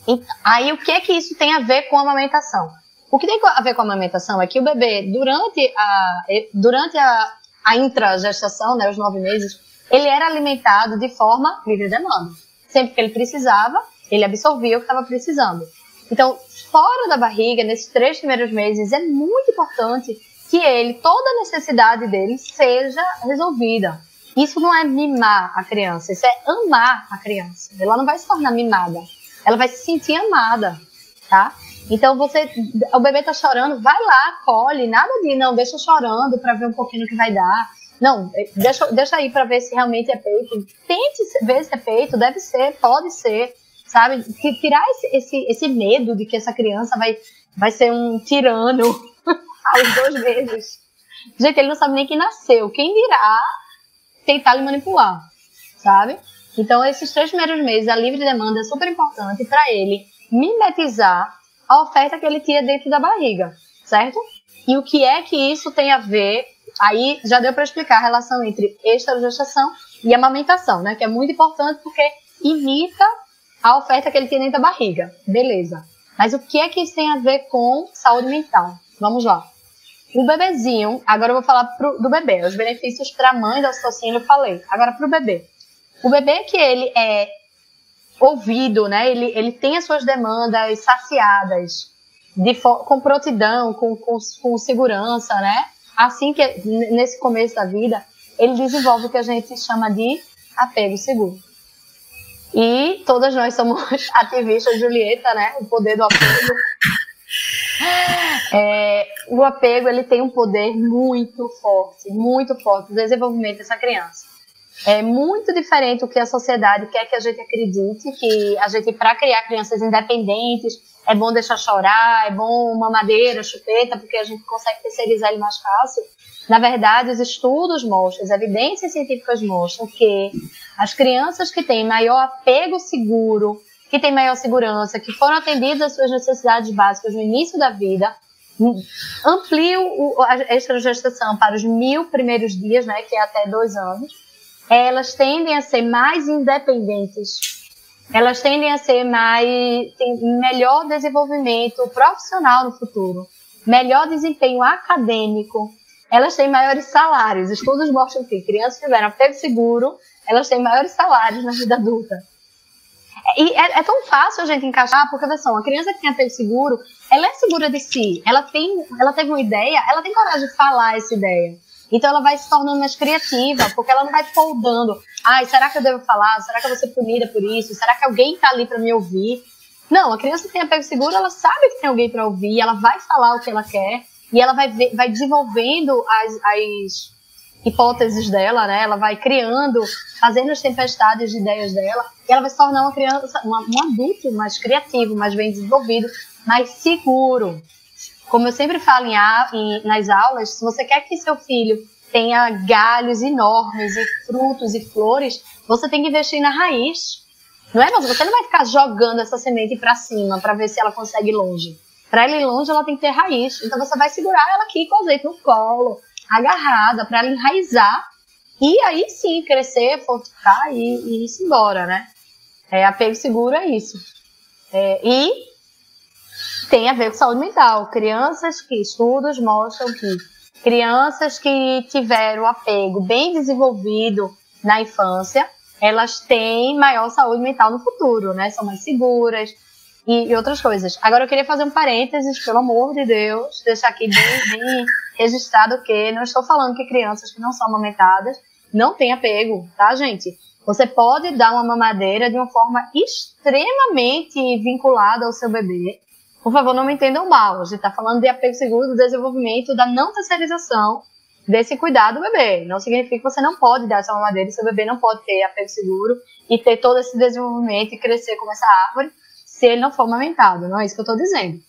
E, aí, o que é que isso tem a ver com a amamentação? O que tem a ver com a amamentação é que o bebê, durante a, durante a, a intragestação, né, os nove meses, ele era alimentado de forma livre demanda. Sempre que ele precisava, ele absorvia o que estava precisando. Então, fora da barriga, nesses três primeiros meses, é muito importante que ele, toda a necessidade dele seja resolvida. Isso não é mimar a criança, isso é amar a criança. Ela não vai se tornar mimada, ela vai se sentir amada, tá? Então você, o bebê tá chorando, vai lá, colhe, nada de não, deixa chorando para ver um pouquinho o que vai dar. Não, deixa, deixa aí para ver se realmente é peito. Tente ver se é peito, deve ser, pode ser sabe? Tirar esse, esse, esse medo de que essa criança vai, vai ser um tirano aos dois meses. Gente, ele não sabe nem que nasceu. Quem dirá tentar lhe manipular, sabe? Então, esses três primeiros meses, a livre demanda é super importante para ele mimetizar a oferta que ele tinha dentro da barriga, certo? E o que é que isso tem a ver? Aí já deu para explicar a relação entre esterogestação e amamentação, né? Que é muito importante porque imita a oferta que ele tem dentro da barriga. Beleza. Mas o que é que isso tem a ver com saúde mental? Vamos lá. O bebezinho, agora eu vou falar pro, do bebê, os benefícios para a mãe da ocitocina eu falei. Agora para o bebê. O bebê que ele é ouvido, né? Ele, ele tem as suas demandas saciadas, de, com prontidão, com, com, com segurança, né? Assim que nesse começo da vida, ele desenvolve o que a gente chama de apego seguro. E todas nós somos ativistas, Julieta, né? O poder do apego. É, o apego ele tem um poder muito forte, muito forte no desenvolvimento dessa criança. É muito diferente do que a sociedade quer que a gente acredite, que a gente, para criar crianças independentes, é bom deixar chorar, é bom mamadeira, chupeta, porque a gente consegue terceirizar ele mais fácil. Na verdade, os estudos mostram, as evidências científicas mostram que as crianças que têm maior apego seguro, que têm maior segurança, que foram atendidas às suas necessidades básicas no início da vida, ampliam a estrogestação para os mil primeiros dias, né, que é até dois anos, elas tendem a ser mais independentes elas tendem a ser mais tem melhor desenvolvimento profissional no futuro, melhor desempenho acadêmico, elas têm maiores salários. Estudos mostram que crianças que tiveram apego seguro, elas têm maiores salários na vida adulta. E é, é, tão fácil a gente encaixar, porque, veja uma criança que tem apego seguro, ela é segura de si, ela, tem, ela teve uma ideia, ela tem coragem de falar essa ideia. Então ela vai se tornando mais criativa, porque ela não vai foldando. Ai, será que eu devo falar? Será que eu vou ser punida por isso? Será que alguém está ali para me ouvir? Não, a criança que tem apego seguro, ela sabe que tem alguém para ouvir, ela vai falar o que ela quer e ela vai, ver, vai desenvolvendo as, as hipóteses dela, né? Ela vai criando, fazendo as tempestades de ideias dela, e ela vai se tornar uma criança, uma, um adulto mais criativo, mais bem desenvolvido, mais seguro. Como eu sempre falo em, em, nas aulas, se você quer que seu filho tenha galhos enormes e frutos e flores, você tem que investir na raiz. Não é? Mas você não vai ficar jogando essa semente para cima para ver se ela consegue ir longe. Para ela ir longe, ela tem que ter raiz. Então você vai segurar ela aqui com o azeite no colo, agarrada, para ela enraizar. E aí sim crescer, fortificar e, e ir embora, né? É, apego seguro é isso. É, e tem a ver com saúde mental. Crianças que estudos mostram que crianças que tiveram apego bem desenvolvido na infância, elas têm maior saúde mental no futuro, né? São mais seguras, e, e, outras coisas. Agora eu queria fazer um parênteses, pelo amor de Deus, deixar aqui bem, bem registrado que não estou falando que crianças que não são amamentadas não têm apego, tá, gente? Você pode dar uma mamadeira de uma forma extremamente vinculada ao seu bebê. Por favor, não me entendam mal. A gente está falando de apego seguro do desenvolvimento da não terceirização desse cuidado do bebê. Não significa que você não pode dar essa mamadeira seu bebê não pode ter apego seguro e ter todo esse desenvolvimento e crescer como essa árvore se ele não for amamentado, não é isso que eu estou dizendo.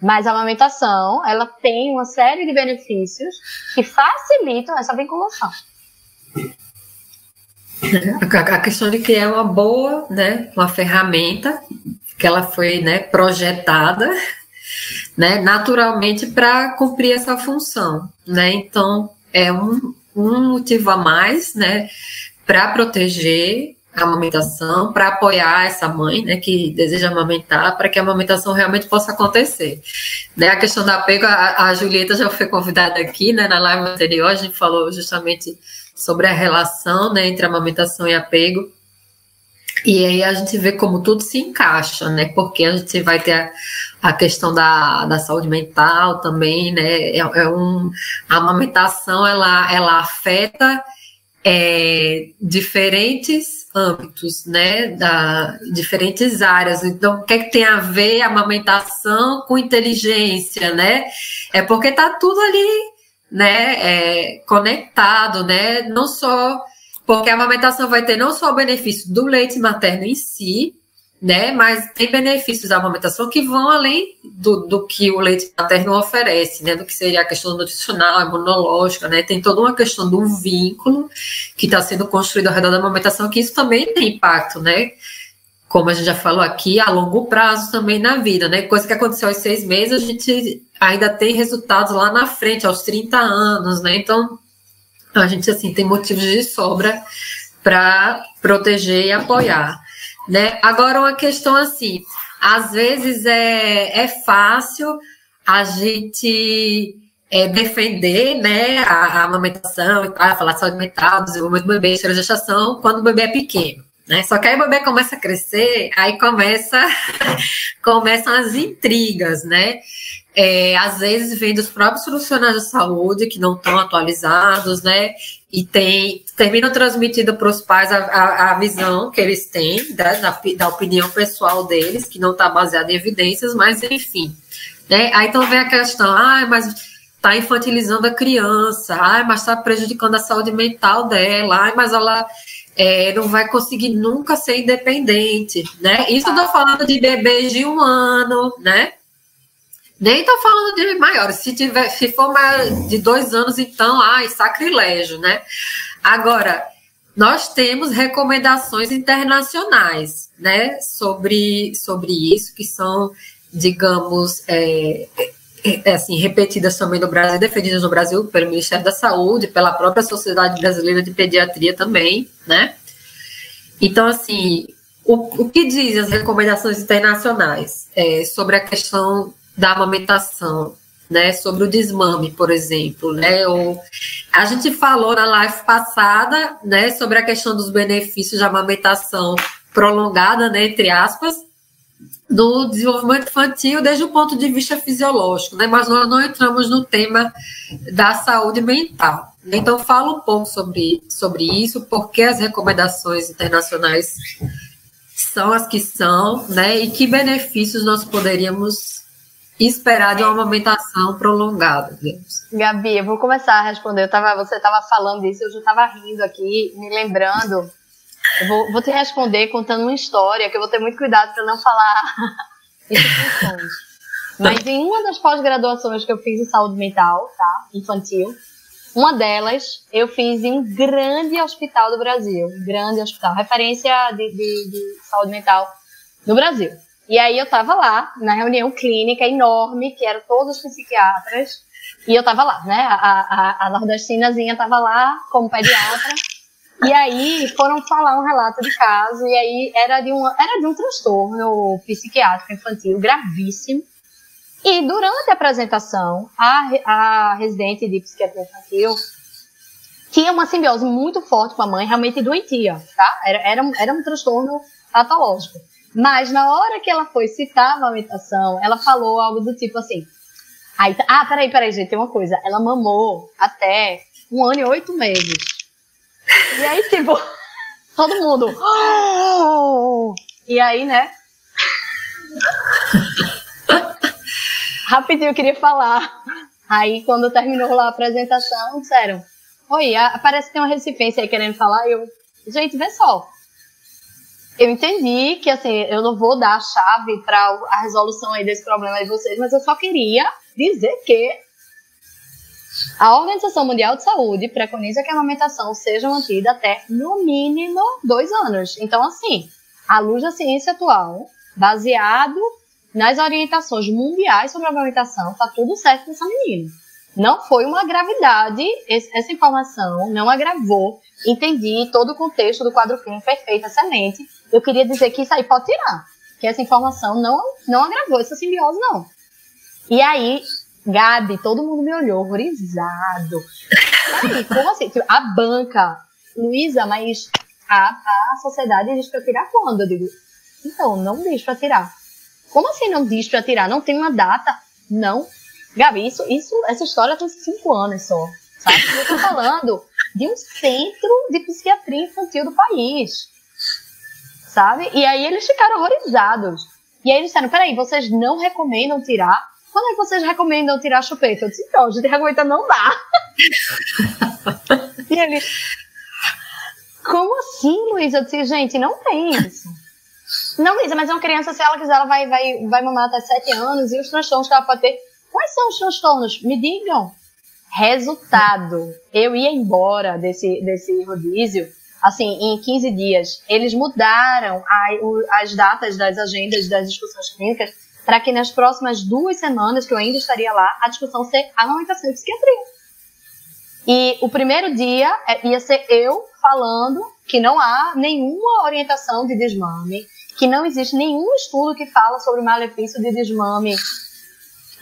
Mas a amamentação, ela tem uma série de benefícios que facilitam essa vinculação. A questão de que é uma boa, né, uma ferramenta que ela foi, né, projetada, né, naturalmente para cumprir essa função, né? Então é um, um motivo a mais, né, para proteger a amamentação, para apoiar essa mãe, né, que deseja amamentar, para que a amamentação realmente possa acontecer. Né, a questão do apego, a, a Julieta já foi convidada aqui, né, na live anterior, a gente falou justamente sobre a relação, né, entre amamentação e apego, e aí a gente vê como tudo se encaixa, né? Porque a gente vai ter a, a questão da, da saúde mental também, né? É, é um, a amamentação, ela, ela afeta é, diferentes âmbitos, né, da diferentes áreas. Então, o que, é que tem a ver a amamentação com inteligência, né? É porque tá tudo ali, né, é, conectado, né? Não só porque a amamentação vai ter não só o benefício do leite materno em si, né? Mas tem benefícios da amamentação que vão além do, do que o leite materno oferece, né? Do que seria a questão nutricional, imunológica, né? Tem toda uma questão do vínculo que está sendo construído ao redor da amamentação, que isso também tem impacto, né? Como a gente já falou aqui, a longo prazo também na vida, né? Coisa que aconteceu aos seis meses, a gente ainda tem resultados lá na frente, aos 30 anos, né? Então, a gente, assim, tem motivos de sobra para proteger e apoiar. Né? Agora, uma questão assim: às vezes é, é fácil a gente é, defender né, a, a amamentação e tal, falar saúde mental, desenvolvimento do bebê, gestação, quando o bebê é pequeno. Né? Só que aí o bebê começa a crescer, aí começa, começam as intrigas, né? É, às vezes vem dos próprios profissionais de saúde que não estão atualizados, né? E tem, terminam transmitindo para os pais a, a, a, visão que eles têm da, da, da opinião pessoal deles, que não está baseada em evidências, mas enfim. Né? Aí então vem a questão, ah, mas está infantilizando a criança, ah, mas está prejudicando a saúde mental dela, ah, mas ela é, não vai conseguir nunca ser independente, né? Isso eu tô falando de bebês de um ano, né? Nem estou falando de maiores. Se, tiver, se for maior de dois anos, então, ai, sacrilégio, né? Agora, nós temos recomendações internacionais, né, sobre, sobre isso, que são, digamos, é, é, assim, repetidas também no Brasil, defendidas no Brasil pelo Ministério da Saúde, pela própria Sociedade Brasileira de Pediatria também, né? Então, assim, o, o que dizem as recomendações internacionais é, sobre a questão da amamentação, né, sobre o desmame, por exemplo, né, ou, a gente falou na live passada, né, sobre a questão dos benefícios da amamentação prolongada, né, entre aspas, do desenvolvimento infantil desde o ponto de vista fisiológico, né, mas nós não entramos no tema da saúde mental. Então, fala um pouco sobre, sobre isso, porque as recomendações internacionais são as que são, né, e que benefícios nós poderíamos esperar de uma amamentação prolongada, digamos. Gabi, eu vou começar a responder. Eu tava, você estava falando disso, eu já estava rindo aqui, me lembrando. Eu vou, vou te responder contando uma história, que eu vou ter muito cuidado para não falar instituições. Mas em uma das pós-graduações que eu fiz em saúde mental, tá? Infantil, uma delas eu fiz em um grande hospital do Brasil. Grande hospital, referência de, de, de saúde mental no Brasil. E aí eu tava lá, na reunião clínica enorme, que eram todos os psiquiatras, e eu tava lá, né? A, a, a nordestinazinha tava lá como pediatra. E aí foram falar um relato de caso, e aí era de um, era de um transtorno psiquiátrico infantil gravíssimo. E durante a apresentação, a, a residente de psiquiatria infantil tinha uma simbiose muito forte com a mãe, realmente doentia, tá? Era, era, era um transtorno patológico. Mas na hora que ela foi citar a amamentação, ela falou algo do tipo assim. Aí, ah, peraí, peraí, gente, tem uma coisa. Ela mamou até um ano e oito meses. E aí, tipo, todo mundo. Oh! E aí, né? Rapidinho eu queria falar. Aí, quando terminou lá a apresentação, disseram: Oi, parece que tem uma recifense aí querendo falar. Eu, gente, vê só eu entendi que assim, eu não vou dar a chave para a resolução aí desse problema de vocês, mas eu só queria dizer que a Organização Mundial de Saúde preconiza que a amamentação seja mantida até no mínimo dois anos. Então, assim, à luz da ciência atual, baseado nas orientações mundiais sobre a amamentação, tá tudo certo essa menina. Não foi uma gravidade, essa informação não agravou. Entendi todo o contexto do quadro clínico perfeito, excelente eu queria dizer que isso aí pode tirar. Que essa informação não, não agravou essa simbiose, não. E aí, Gabi, todo mundo me olhou horrorizado. Aí, como assim? Tipo, a banca, Luísa, mas a, a sociedade diz pra tirar quando? Eu digo, então, não diz pra tirar. Como assim não diz pra tirar? Não tem uma data? Não. Gabi, isso, isso, essa história tem cinco anos só. Sabe? Eu tô falando de um centro de psiquiatria infantil do país sabe? E aí eles ficaram horrorizados. E aí eles disseram, peraí, vocês não recomendam tirar? Quando é que vocês recomendam tirar a chupeta? Eu disse, não, a gente recomenda não dá. e ele, como assim, Luísa? Eu disse, gente, não tem isso. Não, Luísa, mas é uma criança, se ela quiser, ela vai, vai, vai mamar até 7 anos e os transtornos que ela pode ter. Quais são os transtornos? Me digam. Resultado. Eu ia embora desse, desse rodízio assim, em 15 dias, eles mudaram a, o, as datas das agendas das discussões clínicas para que nas próximas duas semanas, que eu ainda estaria lá, a discussão ser amamentação e psiquiatria. E o primeiro dia é, ia ser eu falando que não há nenhuma orientação de desmame, que não existe nenhum estudo que fala sobre o malefício de desmame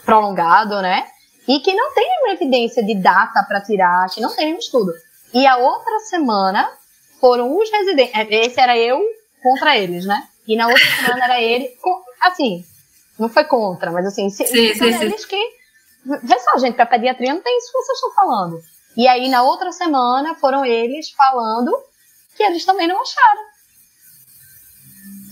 prolongado, né? E que não tem nenhuma evidência de data para tirar, que não tem nenhum estudo. E a outra semana foram os residentes. É, esse era eu contra eles, né? E na outra semana era ele. Assim, não foi contra, mas assim, sim, sim, sim, eles que. Vê só, gente, pra pediatria não tem isso que vocês estão falando. E aí, na outra semana, foram eles falando que eles também não acharam.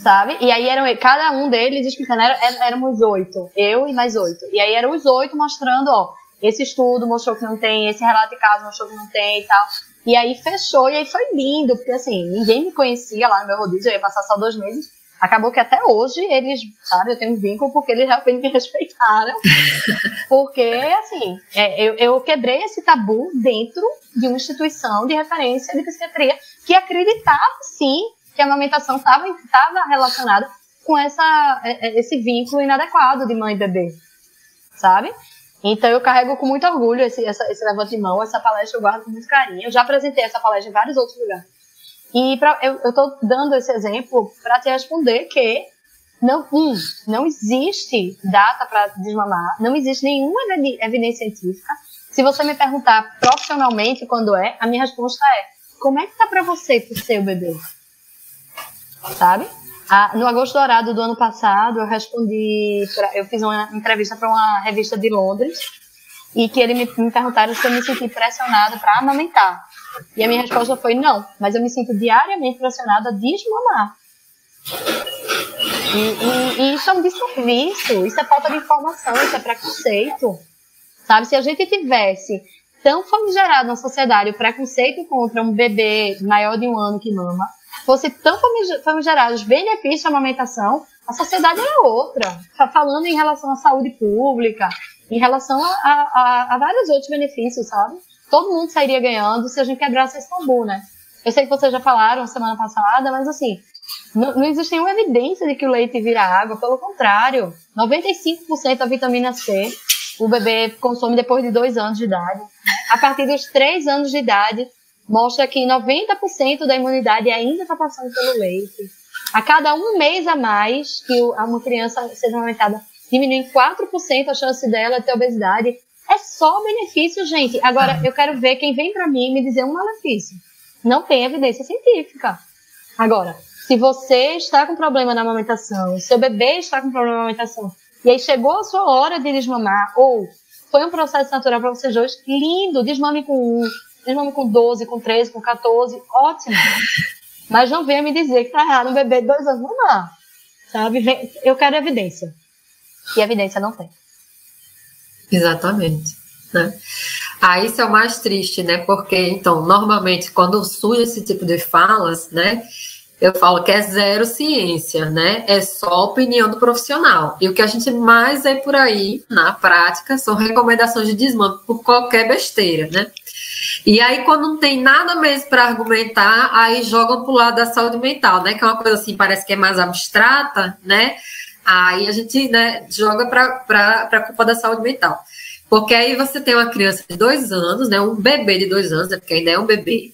Sabe? E aí eram cada um deles explicando, era, éramos oito, eu e mais oito. E aí eram os oito mostrando, ó, esse estudo mostrou que não tem, esse relato de caso mostrou que não tem e tal. E aí fechou, e aí foi lindo, porque assim, ninguém me conhecia lá no meu rodízio, eu ia passar só dois meses. Acabou que até hoje eles, sabe, eu tenho um vínculo porque eles realmente me respeitaram. Porque, assim, é, eu, eu quebrei esse tabu dentro de uma instituição de referência de psiquiatria que acreditava, sim, que a amamentação estava relacionada com essa, é, é, esse vínculo inadequado de mãe e bebê, sabe? Então eu carrego com muito orgulho esse, essa, esse levante de mão, essa palestra eu guardo com muito carinho. Eu já apresentei essa palestra em vários outros lugares. E pra, eu estou dando esse exemplo para te responder que não, um, não existe data para desmamar, não existe nenhuma evidência científica. Se você me perguntar profissionalmente quando é, a minha resposta é: como é que tá para você pro seu bebê? Sabe? Ah, no agosto dourado do ano passado, eu respondi, pra, eu fiz uma entrevista para uma revista de Londres e que ele me, me perguntaram se eu me senti pressionada para amamentar. E a minha resposta foi não, mas eu me sinto diariamente pressionada a desmamar. E, e, e, isso é um desserviço, isso é falta de informação, isso é preconceito. Sabe, se a gente tivesse tão famigerado na sociedade o preconceito contra um bebê maior de um ano que mama, fosse tão famigerado os benefícios da amamentação, a sociedade era outra. Tá falando em relação à saúde pública, em relação a, a, a, vários outros benefícios, sabe? Todo mundo sairia ganhando se a gente quebrasse esse tabu, né? Eu sei que vocês já falaram semana passada, mas assim, não, não existe nenhuma evidência de que o leite vira água, pelo contrário. 95% da vitamina C o bebê consome depois de dois anos de idade. A partir dos três anos de idade, mostra que 90% da imunidade ainda está passando pelo leite. A cada um mês a mais que uma criança seja amamentada, diminui em 4% a chance dela ter obesidade. É só benefício, gente. Agora, eu quero ver quem vem para mim me dizer um malefício. Não tem evidência científica. Agora, se você está com problema na amamentação, seu bebê está com problema na amamentação, e aí chegou a sua hora de desmamar, ou foi um processo natural para vocês dois, lindo, desmame com um, desmame com 12, com 13, com 14, ótimo. Mas não venha me dizer que tá errado um bebê de dois anos mamar, sabe? Eu quero evidência. E evidência não tem. Exatamente. Né? Ah, isso é o mais triste, né? Porque, então, normalmente, quando surge esse tipo de falas, né? Eu falo que é zero ciência, né? É só opinião do profissional. E o que a gente mais vê por aí, na prática, são recomendações de desmame por qualquer besteira, né? E aí, quando não tem nada mesmo para argumentar, aí jogam para o lado da saúde mental, né? Que é uma coisa assim, parece que é mais abstrata, né? Aí a gente né, joga para a culpa da saúde mental. Porque aí você tem uma criança de dois anos, né? Um bebê de dois anos, né, porque ainda é um bebê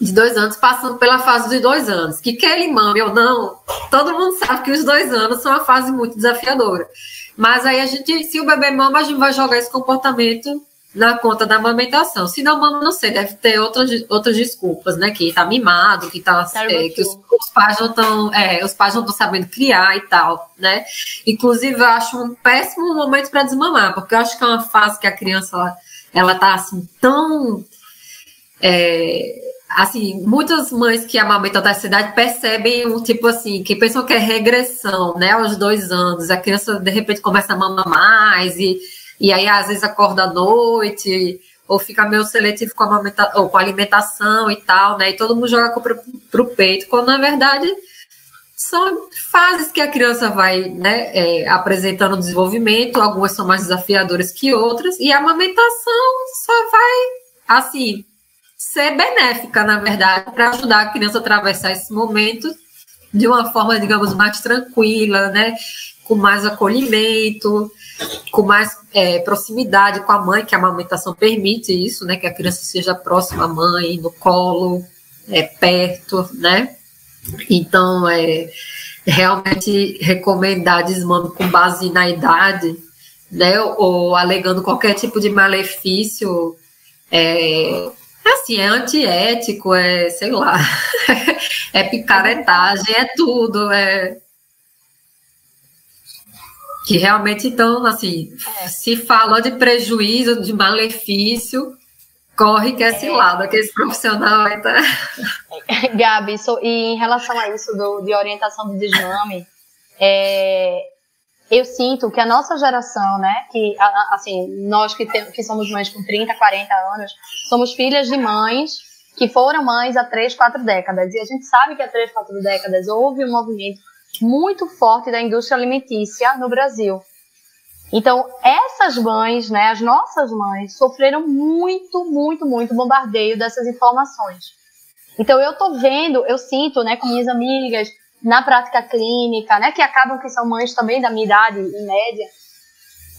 de dois anos, passando pela fase de dois anos. Que quer ele mame ou não, todo mundo sabe que os dois anos são uma fase muito desafiadora. Mas aí a gente, se o bebê mama, a gente vai jogar esse comportamento na conta da amamentação. Se não mama, não sei, deve ter outras, outras desculpas, né? Que tá mimado, que tá. É, que os, os, pais não estão. É, os pais não estão sabendo criar e tal, né? Inclusive, eu acho um péssimo momento para desmamar, porque eu acho que é uma fase que a criança ela, ela tá assim tão. É, assim, muitas mães que amamentam da cidade percebem um tipo assim, que pensam que é regressão, né, aos dois anos, a criança de repente começa a mamar mais e, e aí às vezes acorda à noite ou fica meio seletivo com a, ou com a alimentação e tal, né, e todo mundo joga para o peito, quando na verdade são fases que a criança vai né, é, apresentando desenvolvimento, algumas são mais desafiadoras que outras, e a amamentação só vai, assim, ser benéfica, na verdade, para ajudar a criança a atravessar esse momento de uma forma, digamos, mais tranquila, né? Com mais acolhimento, com mais é, proximidade com a mãe, que a amamentação permite isso, né? Que a criança seja próxima à mãe, no colo, é, perto, né? Então, é realmente recomendar desmame com base na idade, né? Ou alegando qualquer tipo de malefício, é, assim, é antiético, é, sei lá, é picaretagem, é tudo, é que realmente então assim é. se fala de prejuízo de malefício corre que é esse é. lado que esse profissional aí tá Gabi so, e em relação a isso do, de orientação do desmame é, eu sinto que a nossa geração, né, que assim, nós que, tem, que somos mães com 30, 40 anos, somos filhas de mães que foram mães há 3, 4 décadas. E a gente sabe que há 3, 4 décadas houve um movimento muito forte da indústria alimentícia no Brasil. Então, essas mães, né, as nossas mães, sofreram muito, muito, muito bombardeio dessas informações. Então, eu tô vendo, eu sinto, né, com minhas amigas, na prática clínica, né, que acabam que são mães também da minha idade, em média,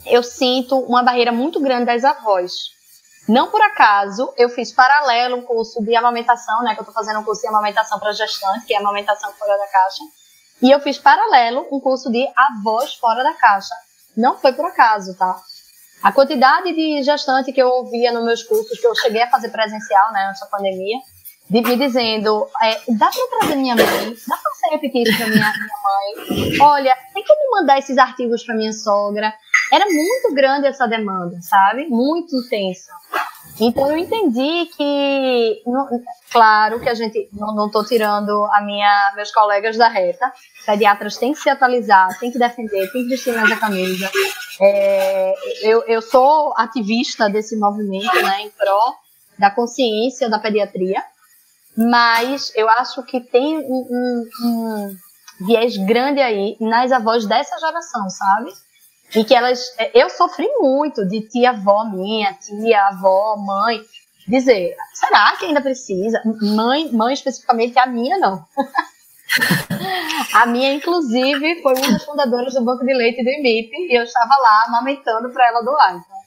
eu sinto uma barreira muito grande das avós. Não por acaso, eu fiz paralelo um curso de amamentação, né? Que eu tô fazendo um curso de amamentação para gestante, que é amamentação fora da caixa. E eu fiz paralelo um curso de avós fora da caixa. Não foi por acaso, tá? A quantidade de gestante que eu ouvia nos meus cursos, que eu cheguei a fazer presencial, né, antes da pandemia, de me dizendo, é, dá para trazer minha mãe, dá para você repetir isso para minha, minha mãe, olha, tem que me mandar esses artigos para minha sogra. Era muito grande essa demanda, sabe? Muito intensa. Então eu entendi que, claro que a gente, não estou tirando a minha, meus colegas da reta, pediatras têm que se atualizar, têm que defender, têm que vestir mais a camisa. É, eu, eu sou ativista desse movimento, né, em pró da consciência da pediatria, mas eu acho que tem um, um, um viés grande aí nas avós dessa geração, sabe? E que elas. É, eu sofri muito de tia-avó minha, tia-avó, mãe, dizer: será que ainda precisa? Mãe, mãe especificamente, a minha não. a minha, inclusive, foi uma das fundadoras do Banco de Leite do IMIP e eu estava lá amamentando para ela doar. Então.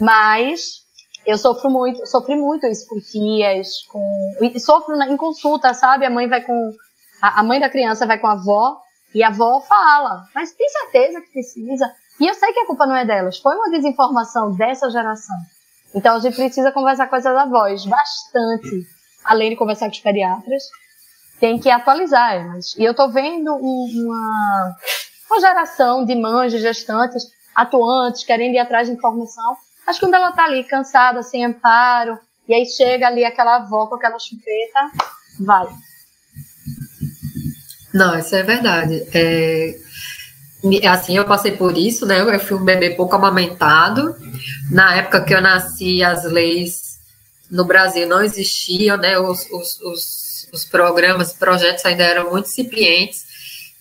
Mas eu sofro muito, sofri muito isso com tias, com. E sofro em consulta, sabe? A mãe vai com. A mãe da criança vai com a avó e a avó fala, mas tem certeza que precisa? E eu sei que a culpa não é delas, foi uma desinformação dessa geração. Então a gente precisa conversar com essas avós bastante, além de conversar com os pediatras, tem que atualizar elas. E eu tô vendo uma, uma geração de mães, de gestantes, atuantes, querendo ir atrás de informação, mas quando ela tá ali cansada, sem amparo, e aí chega ali aquela avó com aquela chupeta, vai. Não, isso é verdade. É, assim, eu passei por isso, né? Eu fui um bebê pouco amamentado. Na época que eu nasci, as leis no Brasil não existiam, né? Os, os, os, os programas, projetos ainda eram muito incipientes.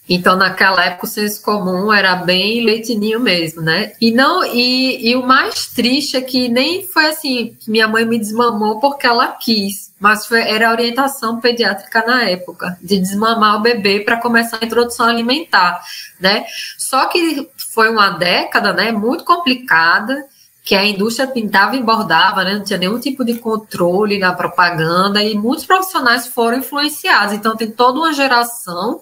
Então, naquela época, o senso comum era bem leitinho mesmo, né? E não e, e o mais triste é que nem foi assim que minha mãe me desmamou porque ela quis, mas foi, era a orientação pediátrica na época de desmamar o bebê para começar a introdução alimentar, né? Só que foi uma década, né? Muito complicada que a indústria pintava e bordava, né? não tinha nenhum tipo de controle na propaganda e muitos profissionais foram influenciados. Então tem toda uma geração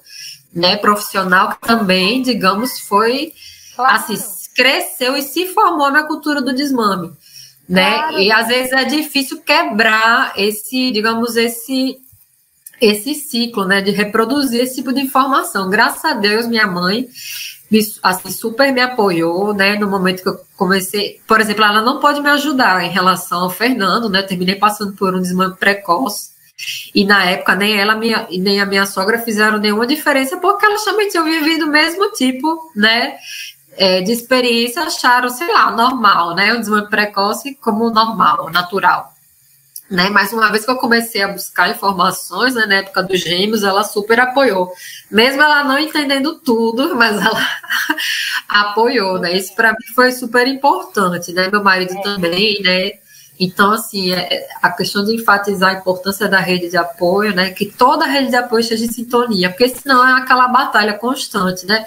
né, profissional que também, digamos, foi claro. assim, cresceu e se formou na cultura do desmame, né? Claro. E às vezes é difícil quebrar esse, digamos, esse esse ciclo, né, de reproduzir esse tipo de informação. Graças a Deus, minha mãe me, assim, super me apoiou, né, no momento que eu comecei, por exemplo, ela não pode me ajudar em relação ao Fernando, né, terminei passando por um desmame precoce, e na época nem ela minha, nem a minha sogra fizeram nenhuma diferença, porque elas também tinham vivido o mesmo tipo, né? É, de experiência, acharam, sei lá, normal, né? O desmame precoce como normal, natural. Né? Mas uma vez que eu comecei a buscar informações, né, na época dos gêmeos, ela super apoiou. Mesmo ela não entendendo tudo, mas ela apoiou, né? Isso para mim foi super importante, né? Meu marido também, né? Então, assim, é, é, a questão de enfatizar a importância da rede de apoio, né? Que toda a rede de apoio esteja em sintonia, porque senão é aquela batalha constante, né?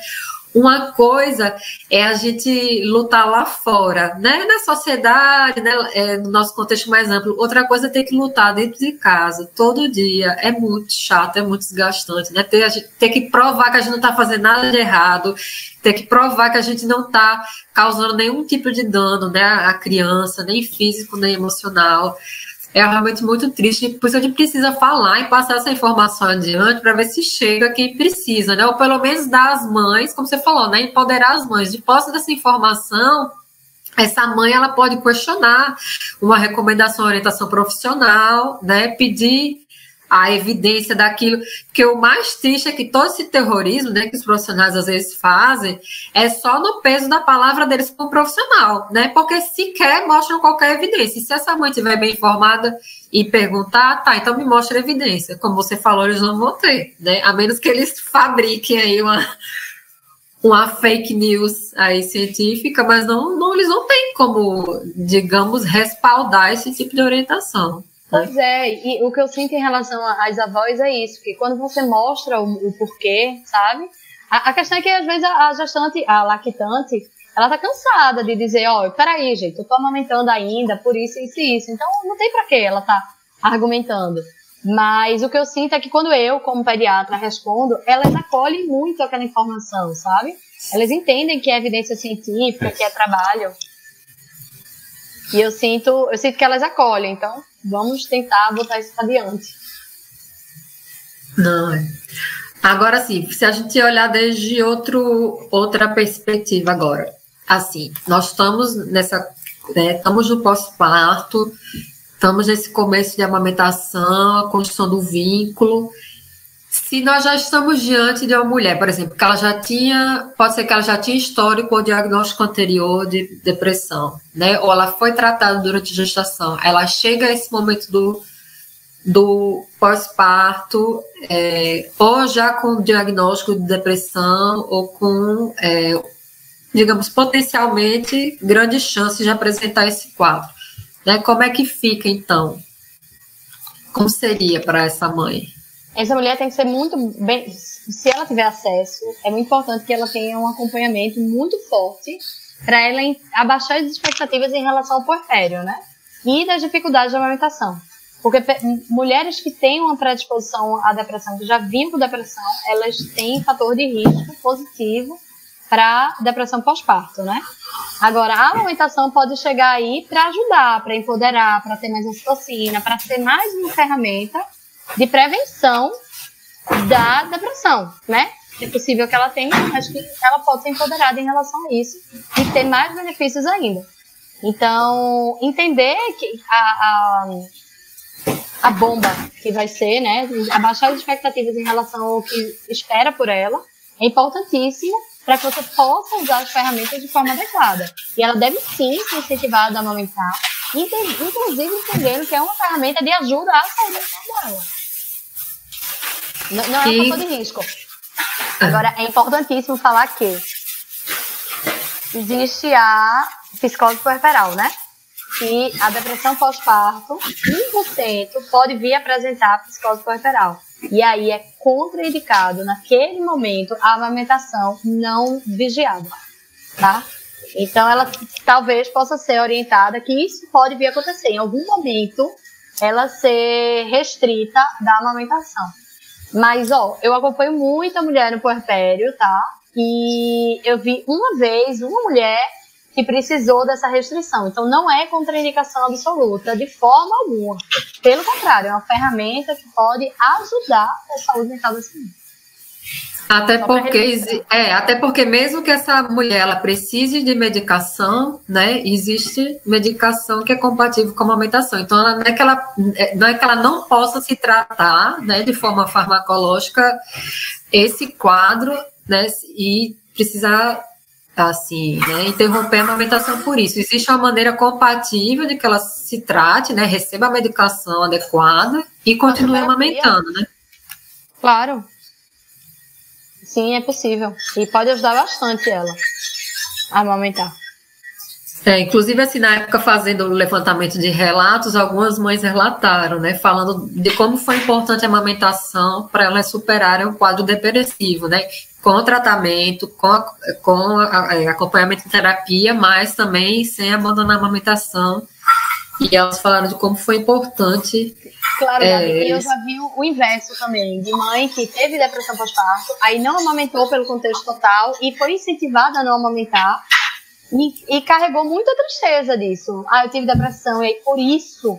Uma coisa é a gente lutar lá fora, né? Na sociedade, né? É, no nosso contexto mais amplo. Outra coisa é ter que lutar dentro de casa, todo dia. É muito chato, é muito desgastante, né? Ter, ter que provar que a gente não está fazendo nada de errado, ter que provar que a gente não está causando nenhum tipo de dano, né? À criança, nem físico, nem emocional é realmente muito triste, por isso a gente precisa falar e passar essa informação adiante para ver se chega quem precisa, né? Ou pelo menos dar às mães, como você falou, né? Empoderar as mães. De posse dessa informação, essa mãe ela pode questionar uma recomendação, orientação profissional, né? Pedir a evidência daquilo. Porque o mais triste é que todo esse terrorismo né, que os profissionais às vezes fazem é só no peso da palavra deles como profissional, né? Porque sequer mostram qualquer evidência. E se essa mãe estiver bem informada e perguntar, tá, então me mostra a evidência. Como você falou, eles não vão ter, né? A menos que eles fabriquem aí uma uma fake news aí científica, mas não, não, eles não têm como, digamos, respaldar esse tipo de orientação. Pois é, e o que eu sinto em relação às avós é isso, que quando você mostra o, o porquê, sabe? A, a, questão é que às vezes a, a gestante, a lactante, ela tá cansada de dizer, ó, oh, peraí, gente, eu tô amamentando ainda, por isso, isso e isso. Então, não tem para que ela tá argumentando. Mas o que eu sinto é que quando eu, como pediatra, respondo, elas acolhem muito aquela informação, sabe? Elas entendem que é evidência científica, que é trabalho. E eu sinto, eu sinto que elas acolhem, então vamos tentar botar isso adiante. Não, é. Agora sim, se a gente olhar desde outro, outra perspectiva agora, assim, nós estamos nessa, né, estamos no pós-parto, estamos nesse começo de amamentação, a construção do vínculo. Se nós já estamos diante de uma mulher, por exemplo, que ela já tinha, pode ser que ela já tinha histórico ou diagnóstico anterior de depressão, né? Ou ela foi tratada durante a gestação, ela chega a esse momento do, do pós-parto, é, ou já com diagnóstico de depressão, ou com, é, digamos, potencialmente grandes chances de apresentar esse quadro. Né? Como é que fica, então? Como seria para essa mãe? Essa mulher tem que ser muito bem. Se ela tiver acesso, é muito importante que ela tenha um acompanhamento muito forte para ela abaixar as expectativas em relação ao puerpério, né? E das dificuldades de amamentação. Porque mulheres que têm uma predisposição à depressão, que já vinham com depressão, elas têm fator de risco positivo para depressão pós-parto, né? Agora, a amamentação pode chegar aí para ajudar, para empoderar, para ter mais ocitocina, para ser mais uma ferramenta de prevenção da depressão, né? É possível que ela tenha, mas que ela pode ser empoderada em relação a isso e ter mais benefícios ainda. Então, entender que a, a, a bomba que vai ser, né? Abaixar as expectativas em relação ao que espera por ela é importantíssimo para que você possa usar as ferramentas de forma adequada. E ela deve sim ser incentivada a amamentar, inclusive entendendo que é uma ferramenta de ajuda à saúde dela. Não, não é um fator de risco. Agora, é importantíssimo falar que existe a psicose puerperal, né? E a depressão pós-parto, 1% pode vir apresentar psicose puerperal. E aí é contraindicado, naquele momento, a amamentação não vigiada, tá? Então, ela talvez possa ser orientada que isso pode vir a acontecer. Em algum momento, ela ser restrita da amamentação. Mas, ó, eu acompanho muita mulher no puerpério, tá? E eu vi uma vez uma mulher que precisou dessa restrição. Então, não é contraindicação absoluta, de forma alguma. Pelo contrário, é uma ferramenta que pode ajudar a saúde mental desse mundo. Até porque, é, até porque mesmo que essa mulher ela precise de medicação, né, existe medicação que é compatível com a amamentação. Então, ela, não, é que ela, é, não é que ela não possa se tratar, né, de forma farmacológica esse quadro, né, e precisar assim, né, interromper a amamentação por isso. Existe uma maneira compatível de que ela se trate, né, receba a medicação adequada e continue amamentando, né? Claro. Sim, é possível. E pode ajudar bastante ela a amamentar. É, inclusive, assim, na época, fazendo o levantamento de relatos, algumas mães relataram, né, falando de como foi importante a amamentação para elas superarem o quadro depressivo, né, com tratamento, com, com é, acompanhamento em terapia, mas também sem abandonar a amamentação. E elas falaram de como foi importante. Claro, é, e eu já vi o inverso também, de mãe que teve depressão pós-parto, aí não amamentou pelo contexto total e foi incentivada a não amamentar e, e carregou muita tristeza disso. Ah, eu tive depressão e por isso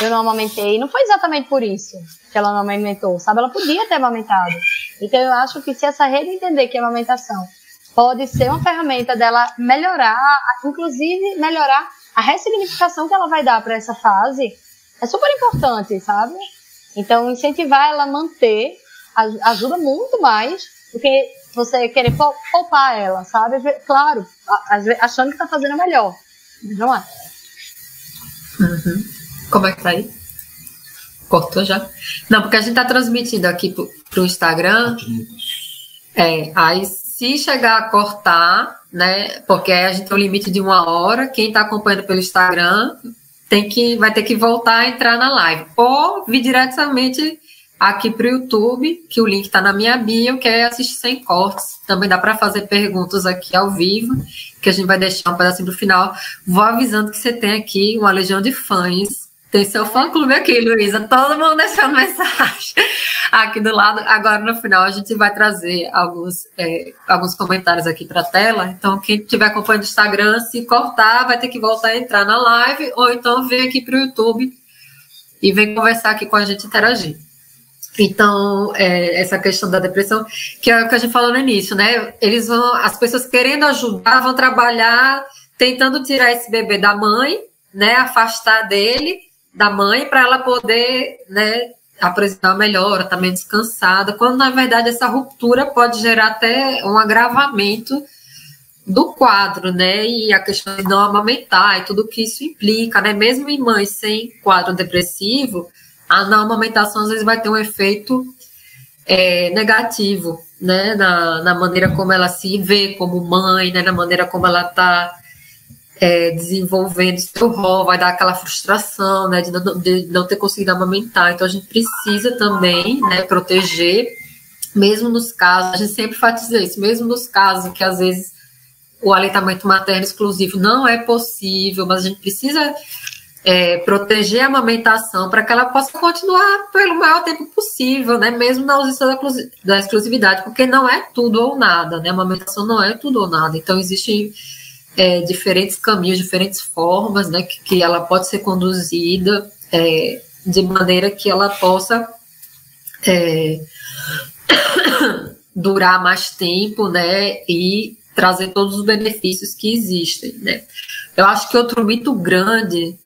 eu não amamentei. Não foi exatamente por isso que ela não amamentou, sabe? Ela podia ter amamentado. Então eu acho que se essa rede entender que a amamentação pode ser uma ferramenta dela melhorar, inclusive melhorar a ressignificação que ela vai dar para essa fase, é super importante, sabe? Então incentivar ela a manter ajuda muito mais do que você querer poupar ela, sabe? Claro, achando que está fazendo melhor, não é? Uhum. Como é que tá aí? Cortou já? Não, porque a gente tá transmitindo aqui pro, pro Instagram. É, aí se chegar a cortar, né? Porque a gente tem um limite de uma hora. Quem está acompanhando pelo Instagram tem que, vai ter que voltar a entrar na live. Ou vir diretamente aqui para o YouTube, que o link está na minha bio, que é assistir sem cortes. Também dá para fazer perguntas aqui ao vivo, que a gente vai deixar um pedacinho para o final. Vou avisando que você tem aqui uma legião de fãs. Tem seu fã-clube aqui, Luísa. Todo mundo deixando mensagem aqui do lado. Agora, no final, a gente vai trazer alguns, é, alguns comentários aqui para a tela. Então, quem estiver acompanhando o Instagram, se cortar, vai ter que voltar a entrar na live, ou então vem aqui para o YouTube e vem conversar aqui com a gente interagir. Então, é, essa questão da depressão, que é o que a gente falou no início, né? Eles vão, as pessoas querendo ajudar, vão trabalhar tentando tirar esse bebê da mãe, né? Afastar dele, da mãe, para ela poder, né? Apresentar uma melhora, estar tá meio descansada, quando na verdade essa ruptura pode gerar até um agravamento do quadro, né? E a questão de não amamentar e tudo que isso implica, né? Mesmo em mães sem quadro depressivo, a não amamentação às vezes vai ter um efeito é, negativo, né, na, na maneira como ela se vê como mãe, né, na maneira como ela está é, desenvolvendo rol, vai dar aquela frustração, né, de não, de não ter conseguido amamentar. Então a gente precisa também, né, proteger, mesmo nos casos, a gente sempre enfatiza isso, mesmo nos casos que às vezes o aleitamento materno exclusivo não é possível, mas a gente precisa é, proteger a amamentação para que ela possa continuar pelo maior tempo possível, né? Mesmo na ausência da, da exclusividade, porque não é tudo ou nada, né? A amamentação não é tudo ou nada. Então, existem é, diferentes caminhos, diferentes formas, né? Que, que ela pode ser conduzida é, de maneira que ela possa é, durar mais tempo, né? E trazer todos os benefícios que existem, né? Eu acho que outro mito grande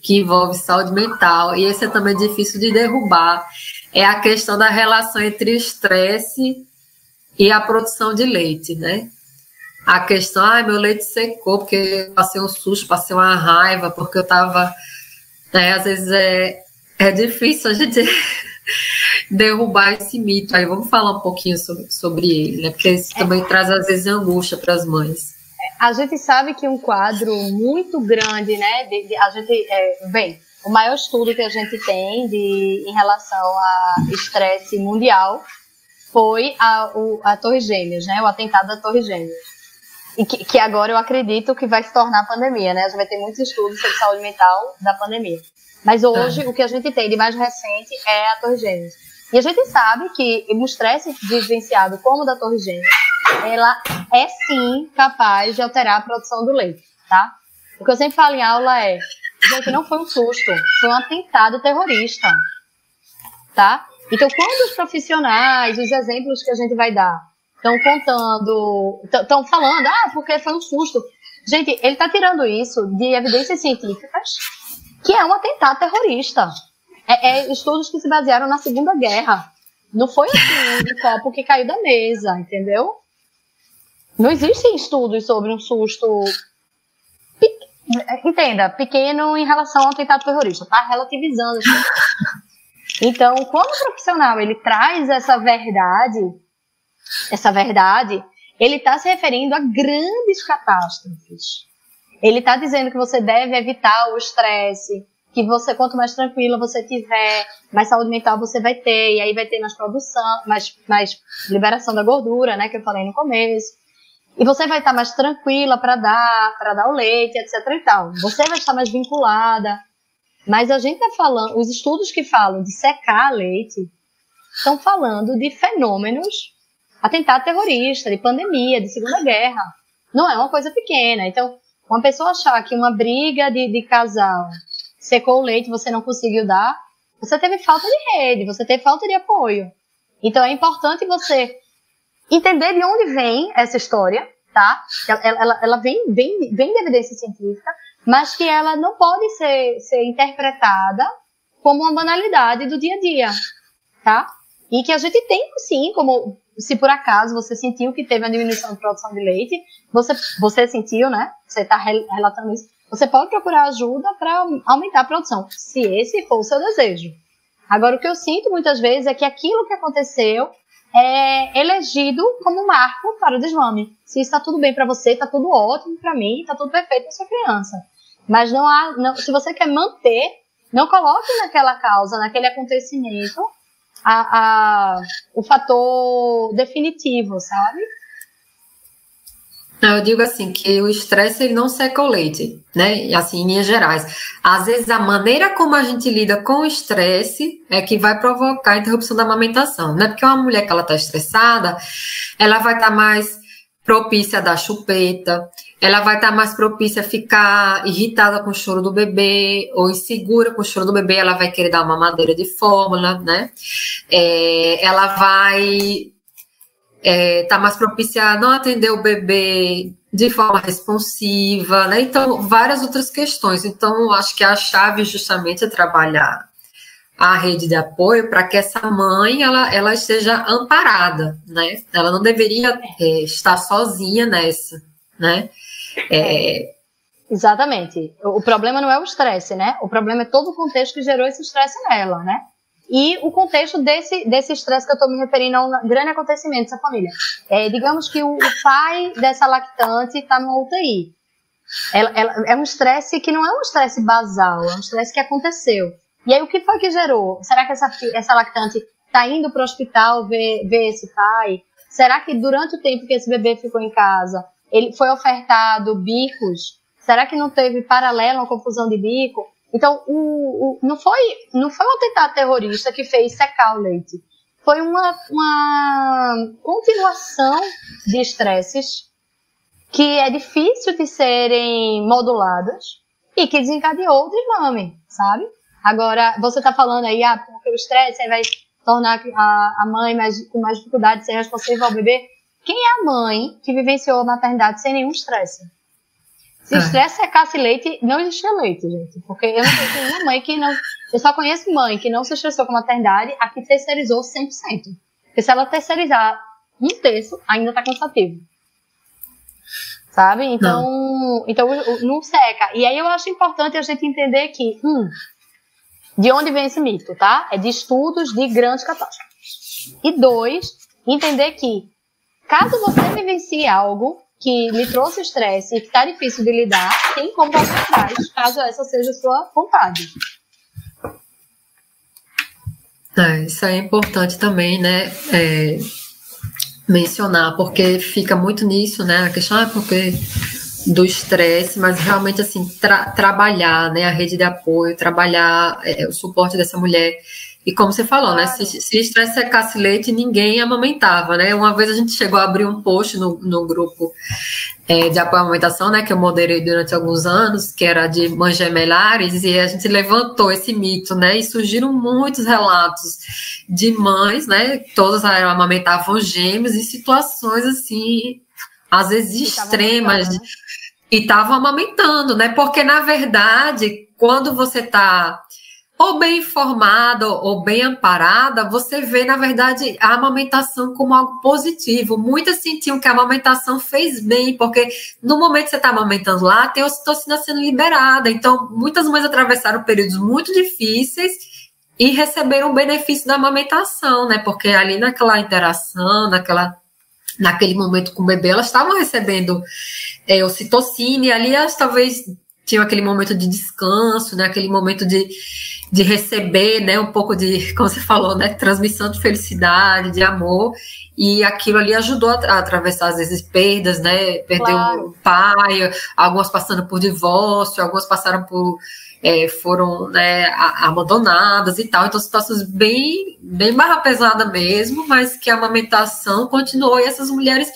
que envolve saúde mental, e esse é também difícil de derrubar, é a questão da relação entre estresse e a produção de leite, né? A questão, ah, meu leite secou porque passei um susto, passei uma raiva, porque eu tava. Né, às vezes é, é difícil a gente derrubar esse mito. Aí vamos falar um pouquinho sobre, sobre ele, né? Porque isso também traz, às vezes, angústia para as mães a gente sabe que um quadro muito grande, né? De, de, a gente, é, bem, o maior estudo que a gente tem de, em relação a estresse mundial foi a, o, a Torre Gêmeas, né? O atentado da Torre Gêmeas. E que, que, agora eu acredito que vai se tornar pandemia, né? A gente vai ter muitos estudos sobre saúde mental da pandemia. Mas hoje, é. o que a gente tem de mais recente é a Torre Gêmeas. E a gente sabe que um estresse vivenciado como o da Torre Gêmeas ela é sim capaz de alterar a produção do leite, tá? O que eu sempre falo em aula é, gente, não foi um susto, foi um atentado terrorista, tá? Então, quando os profissionais, os exemplos que a gente vai dar, estão contando, estão falando, ah, porque foi um susto. Gente, ele está tirando isso de evidências científicas, que é um atentado terrorista. É, é estudos que se basearam na Segunda Guerra. Não foi assim, um copo que caiu da mesa, entendeu? Não existem estudos sobre um susto. Entenda, pequeno em relação ao atentado terrorista, tá relativizando. Então, quando o profissional ele traz essa verdade, essa verdade, ele está se referindo a grandes catástrofes. Ele está dizendo que você deve evitar o estresse, que você quanto mais tranquila você tiver, mais saúde mental você vai ter, e aí vai ter mais produção, mais, mais liberação da gordura, né, que eu falei no começo. E você vai estar mais tranquila para dar, para dar o leite, etc e tal. Você vai estar mais vinculada. Mas a gente está falando, os estudos que falam de secar leite estão falando de fenômenos, atentado terrorista, de pandemia, de Segunda Guerra. Não é uma coisa pequena. Então, uma pessoa achar que uma briga de, de casal secou o leite você não conseguiu dar, você teve falta de rede, você teve falta de apoio. Então, é importante você entender de onde vem essa história, tá? Ela, ela, ela vem, vem, vem de evidência científica, mas que ela não pode ser, ser interpretada como uma banalidade do dia a dia, tá? E que a gente tem, sim, como se por acaso você sentiu que teve uma diminuição de produção de leite, você, você sentiu, né? Você está relatando isso. Você pode procurar ajuda para aumentar a produção, se esse for o seu desejo. Agora, o que eu sinto muitas vezes é que aquilo que aconteceu é elegido como marco para o desmame. Se está tudo bem para você, está tudo ótimo para mim, está tudo perfeito para sua criança. Mas não há, não, se você quer manter, não coloque naquela causa, naquele acontecimento, a, a, o fator definitivo, sabe? Eu digo assim, que o estresse ele não seca o leite, né? Assim, em linhas gerais. Às vezes a maneira como a gente lida com o estresse é que vai provocar a interrupção da amamentação, né? Porque uma mulher que ela tá estressada, ela vai estar tá mais propícia a dar chupeta, ela vai estar tá mais propícia a ficar irritada com o choro do bebê, ou insegura com o choro do bebê, ela vai querer dar uma madeira de fórmula, né? É, ela vai está é, tá mais propícia a não atender o bebê de forma responsiva, né? Então, várias outras questões. Então, acho que a chave justamente é trabalhar a rede de apoio para que essa mãe ela, ela esteja amparada, né? Ela não deveria é, estar sozinha nessa, né? É... Exatamente. O problema não é o estresse, né? O problema é todo o contexto que gerou esse estresse nela, né? e o contexto desse desse estresse que eu estou me referindo a um grande acontecimento dessa família. É, digamos que o, o pai dessa lactante está no UTI. Ela, ela, é um estresse que não é um estresse basal, é um estresse que aconteceu. E aí o que foi que gerou? Será que essa, essa lactante está indo para o hospital ver, ver esse pai? Será que durante o tempo que esse bebê ficou em casa, ele foi ofertado bicos? Será que não teve paralelo uma confusão de bico? Então, o, o, não, foi, não foi um atentado terrorista que fez secar o leite. Foi uma, uma continuação de estresses que é difícil de serem modulados e que desencadeou o desmame, sabe? Agora, você está falando aí, ah, porque o estresse vai tornar a, a mãe mais, com mais dificuldade de ser responsável ao bebê. Quem é a mãe que vivenciou a maternidade sem nenhum estresse? Se estresse secasse leite, não existia leite, gente. Porque eu não conheço nenhuma mãe que não. Eu só conheço mãe que não se estressou com a maternidade, a que terceirizou 100%. Porque se ela terceirizar um terço, ainda tá cansativo. Sabe? Então, não. então não seca. E aí eu acho importante a gente entender que, hum, de onde vem esse mito, tá? É de estudos de grandes catástrofes. E dois, entender que, caso você vivencie algo que lhe trouxe estresse e que está difícil de lidar, tem como voltar atrás, caso essa seja sua vontade. É, isso é importante também, né? É, mencionar, porque fica muito nisso, né? A questão é porque do estresse, mas realmente assim tra trabalhar, né? A rede de apoio, trabalhar é, o suporte dessa mulher e como você falou, né, claro. né? Se, se estresse secasse leite, ninguém amamentava, né? Uma vez a gente chegou a abrir um post no, no grupo é, de apoio à amamentação, né? Que eu moderei durante alguns anos, que era de mães gemelares, e a gente levantou esse mito, né? E surgiram muitos relatos de mães, né? Todas amamentavam gêmeos em situações assim, às vezes extremas. E estavam amamentando, né? Porque, na verdade, quando você está ou bem informada ou bem amparada, você vê, na verdade, a amamentação como algo positivo. Muitas sentiam que a amamentação fez bem, porque no momento que você está amamentando lá, tem a ocitocina sendo liberada. Então, muitas mães atravessaram períodos muito difíceis e receberam o benefício da amamentação, né? Porque ali naquela interação, naquela naquele momento com o bebê, elas estavam recebendo é, ocitocina, e ali elas talvez tinham aquele momento de descanso, né? Aquele momento de de receber, né, um pouco de, como você falou, né, transmissão de felicidade, de amor, e aquilo ali ajudou a, a atravessar às vezes perdas, né, perdeu claro. um pai, algumas passando por divórcio, algumas passaram por é, foram né, abandonadas e tal, então situações bem bem barra pesada mesmo, mas que a amamentação continuou e essas mulheres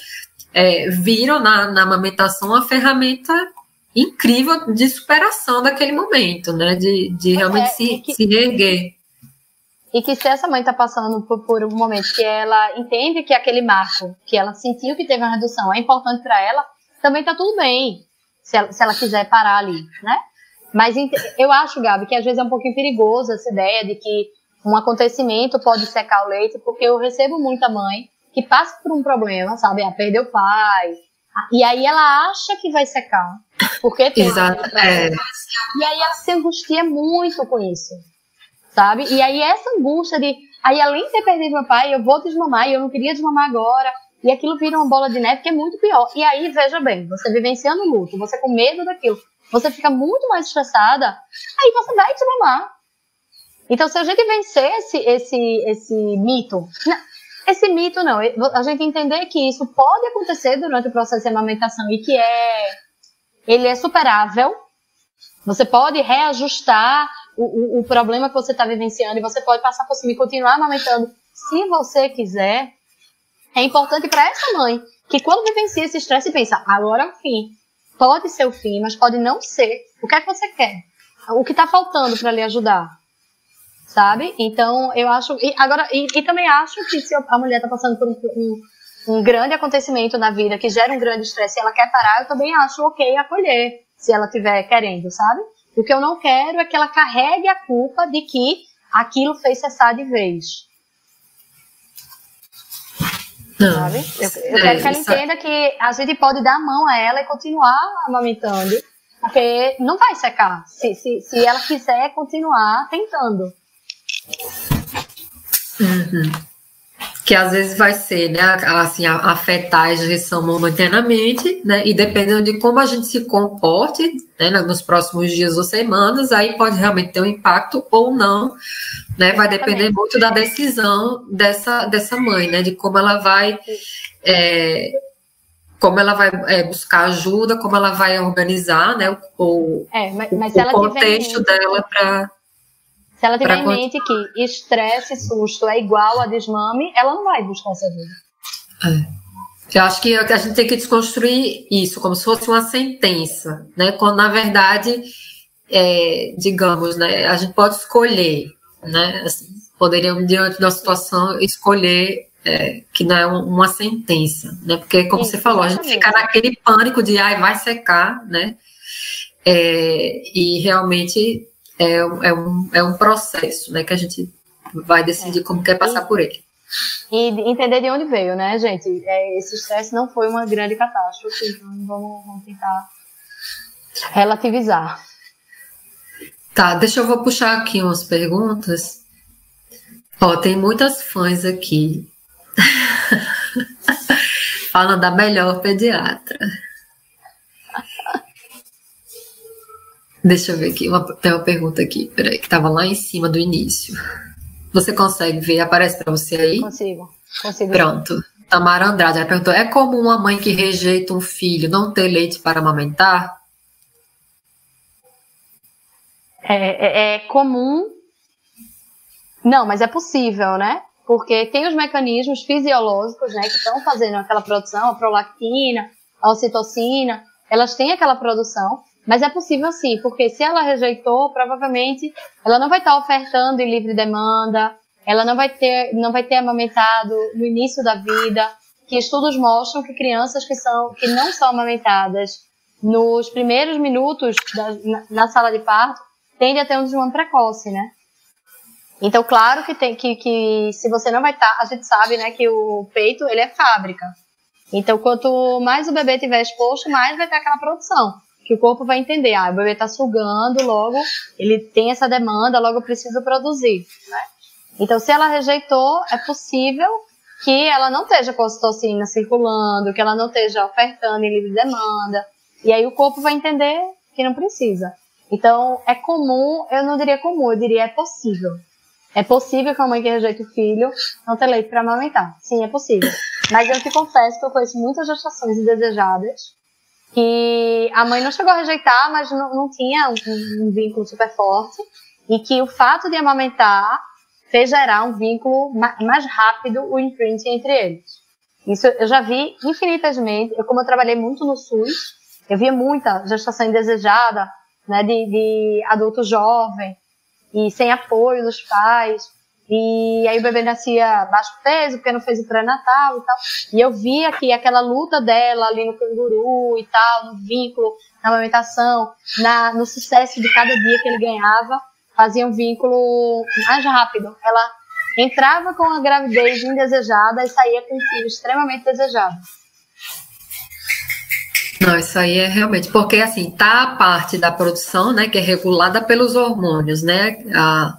é, viram na, na amamentação a ferramenta incrível de superação daquele momento, né? De, de realmente é, se, que, se reerguer. E que se essa mãe está passando por, por, um momento que ela entende que aquele marco, que ela sentiu que teve uma redução, é importante para ela, também está tudo bem, se ela, se ela quiser parar ali, né? Mas eu acho, Gabi, que às vezes é um pouquinho perigoso essa ideia de que um acontecimento pode secar o leite, porque eu recebo muita mãe que passa por um problema, sabe? Ah, perdeu o pai, e aí ela acha que vai secar. Porque tem Exato. É. E aí ela se angustia muito com isso. Sabe? E aí essa angústia de. Aí além de ter perdido meu pai, eu vou desmamar e eu não queria desmamar agora. E aquilo vira uma bola de neve que é muito pior. E aí, veja bem, você vivenciando o luto, você com medo daquilo, você fica muito mais estressada, aí você vai desmamar. Então, se a gente vencer esse, esse, esse mito, esse mito não, a gente entender que isso pode acontecer durante o processo de amamentação e que é, ele é superável, você pode reajustar o, o, o problema que você está vivenciando e você pode passar por cima e continuar amamentando se você quiser. É importante para essa mãe que quando vivencia esse estresse pensa, agora é o fim. Pode ser o fim, mas pode não ser. O que é que você quer? O que está faltando para lhe ajudar? Sabe? Então, eu acho. E, agora, e, e também acho que se a mulher está passando por um, um, um, grande acontecimento na vida que gera um grande estresse e ela quer parar, eu também acho ok acolher, se ela estiver querendo, sabe? O que eu não quero é que ela carregue a culpa de que aquilo fez cessar de vez. Não, sabe? Eu, eu é, quero que ela entenda que a gente pode dar a mão a ela e continuar amamentando, porque não vai secar, se, se, se ela quiser continuar tentando. Uhum. Que às vezes vai ser, né, assim, afetar a injeção momentaneamente, né, e dependendo de como a gente se comporte, né, nos próximos dias ou semanas, aí pode realmente ter um impacto ou não, né, vai depender muito da decisão dessa, dessa mãe, né, de como ela vai, é, como ela vai é, buscar ajuda, como ela vai organizar, né, o, é, mas, mas o contexto dela para se ela tiver em mente que estresse e susto é igual a desmame, ela não vai buscar essa ajuda. É. Eu acho que a gente tem que desconstruir isso, como se fosse uma sentença, né? Quando, na verdade, é, digamos, né, a gente pode escolher, né? Assim, poderíamos, diante da situação, escolher é, que não é uma sentença, né? Porque, como Sim, você falou, a gente fica naquele pânico de, ai, vai secar, né? É, e realmente é, é, um, é um processo, né, que a gente vai decidir como quer passar e, por ele. E entender de onde veio, né, gente? É, esse estresse não foi uma grande catástrofe, então vamos, vamos tentar relativizar. Tá, deixa eu vou puxar aqui umas perguntas. Ó, tem muitas fãs aqui. Falando da melhor pediatra. Deixa eu ver aqui, uma, tem uma pergunta aqui, peraí, que estava lá em cima do início. Você consegue ver? Aparece para você aí? Consigo, consigo. Pronto. Tamara Andrade ela perguntou: é comum uma mãe que rejeita um filho não ter leite para amamentar? É, é, é comum. Não, mas é possível, né? Porque tem os mecanismos fisiológicos, né, que estão fazendo aquela produção, a prolactina, a ocitocina, elas têm aquela produção, mas é possível sim, porque se ela rejeitou, provavelmente ela não vai estar ofertando em livre demanda, ela não vai ter, não vai ter amamentado no início da vida, que estudos mostram que crianças que são que não são amamentadas nos primeiros minutos da, na, na, sala de parto tendem a ter um desmame precoce, né? Então, claro que tem que, que se você não vai estar, a gente sabe, né, que o peito ele é fábrica. Então, quanto mais o bebê tiver exposto, mais vai ter aquela produção que o corpo vai entender, ah, o bebê está sugando, logo ele tem essa demanda, logo eu preciso produzir, né? Então, se ela rejeitou, é possível que ela não esteja com a ocitocina circulando, que ela não esteja ofertando em livre demanda, e aí o corpo vai entender que não precisa. Então, é comum, eu não diria comum, eu diria é possível. É possível que a mãe que rejeita o filho não tenha leite para amamentar. Sim, é possível. Mas eu te confesso que eu conheço muitas gestações indesejadas que a mãe não chegou a rejeitar, mas não, não tinha um, um, vínculo super forte, e que o fato de amamentar fez gerar um vínculo mais rápido, o imprint entre eles. Isso eu já vi infinitamente, eu, como eu trabalhei muito no SUS, eu via muita gestação indesejada, né, de, de adulto jovem, e sem apoio dos pais, e aí o bebê nascia baixo peso, porque não fez o pré-natal e tal. E eu via que aquela luta dela ali no canguru e tal, no vínculo, na amamentação, na, no sucesso de cada dia que ele ganhava, fazia um vínculo mais rápido. Ela entrava com a gravidez indesejada e saía com um filho extremamente desejado. Não, isso aí é realmente, porque assim, tá a parte da produção, né, que é regulada pelos hormônios, né, a,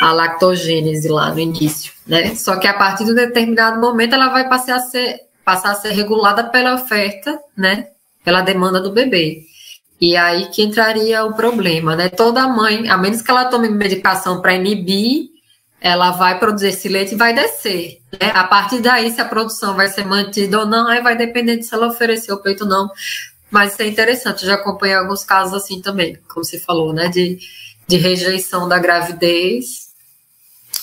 a lactogênese lá no início, né? Só que a partir de um determinado momento ela vai passar a ser, passar a ser regulada pela oferta, né? Pela demanda do bebê. E aí que entraria o problema, né? Toda mãe, a menos que ela tome medicação para inibir, ela vai produzir esse leite e vai descer. Né? A partir daí, se a produção vai ser mantida ou não, aí vai depender de se ela oferecer o peito ou não. Mas isso é interessante, eu já acompanhei alguns casos assim também, como você falou, né? De, de rejeição da gravidez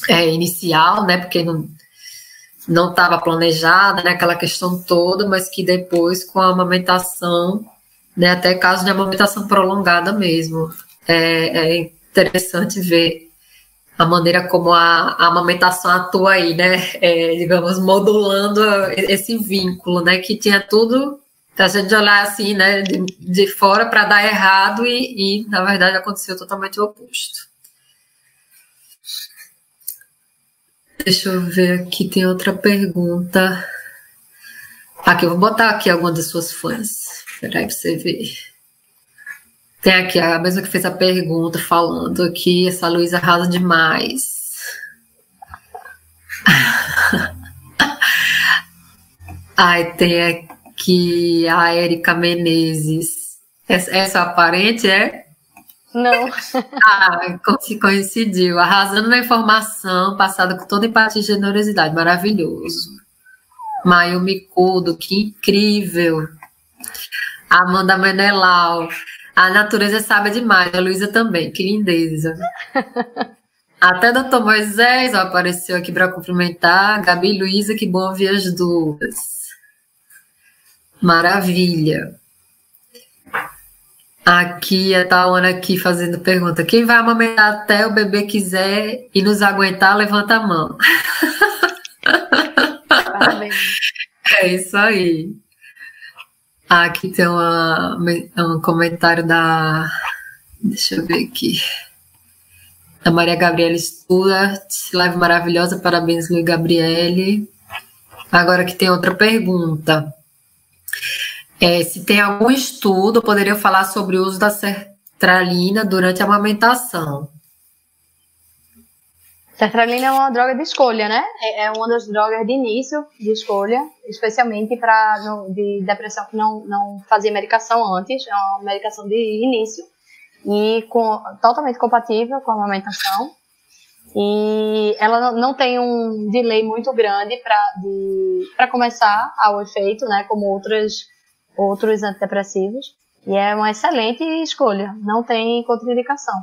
é, inicial, né? Porque não não estava planejada, né? Aquela questão toda, mas que depois, com a amamentação, né? Até caso de amamentação prolongada mesmo. É, é interessante ver a maneira como a, a amamentação atua aí, né? É, digamos, modulando esse vínculo, né? Que tinha tudo, a gente olhar assim, né? De, de fora para dar errado e, e, na verdade, aconteceu totalmente o oposto. Deixa eu ver aqui, tem outra pergunta. Aqui, eu vou botar aqui algumas das suas fãs. Peraí pra você ver. Tem aqui a mesma que fez a pergunta, falando aqui, essa Luísa arrasa demais. Ai, tem aqui a Érica Menezes. Essa, essa aparente é? Não. ah, coincidiu. Arrasando na informação, passada com toda empatia e generosidade. Maravilhoso. Maio Micudo, que incrível. Amanda Menelau. A natureza sabe demais. A Luísa também, que lindeza. Até doutor Moisés ó, apareceu aqui para cumprimentar. Gabi e Luísa, que bom ouvir as duas. Maravilha. Aqui a Tawana aqui fazendo pergunta. Quem vai amamentar até o bebê quiser e nos aguentar, levanta a mão. É isso aí. Aqui tem uma, um comentário da. Deixa eu ver aqui. Da Maria Gabriela Stuart. Live maravilhosa, parabéns, Luiz Gabriele. Agora que tem outra pergunta. É, se tem algum estudo, poderia falar sobre o uso da sertralina durante a amamentação. Sertralina é uma droga de escolha, né? É, é uma das drogas de início de escolha, especialmente para de depressão que não, não fazia medicação antes, é uma medicação de início e com, totalmente compatível com a amamentação. E ela não tem um delay muito grande para começar ao efeito, né? Como outras outros antidepressivos, e é uma excelente escolha, não tem contraindicação.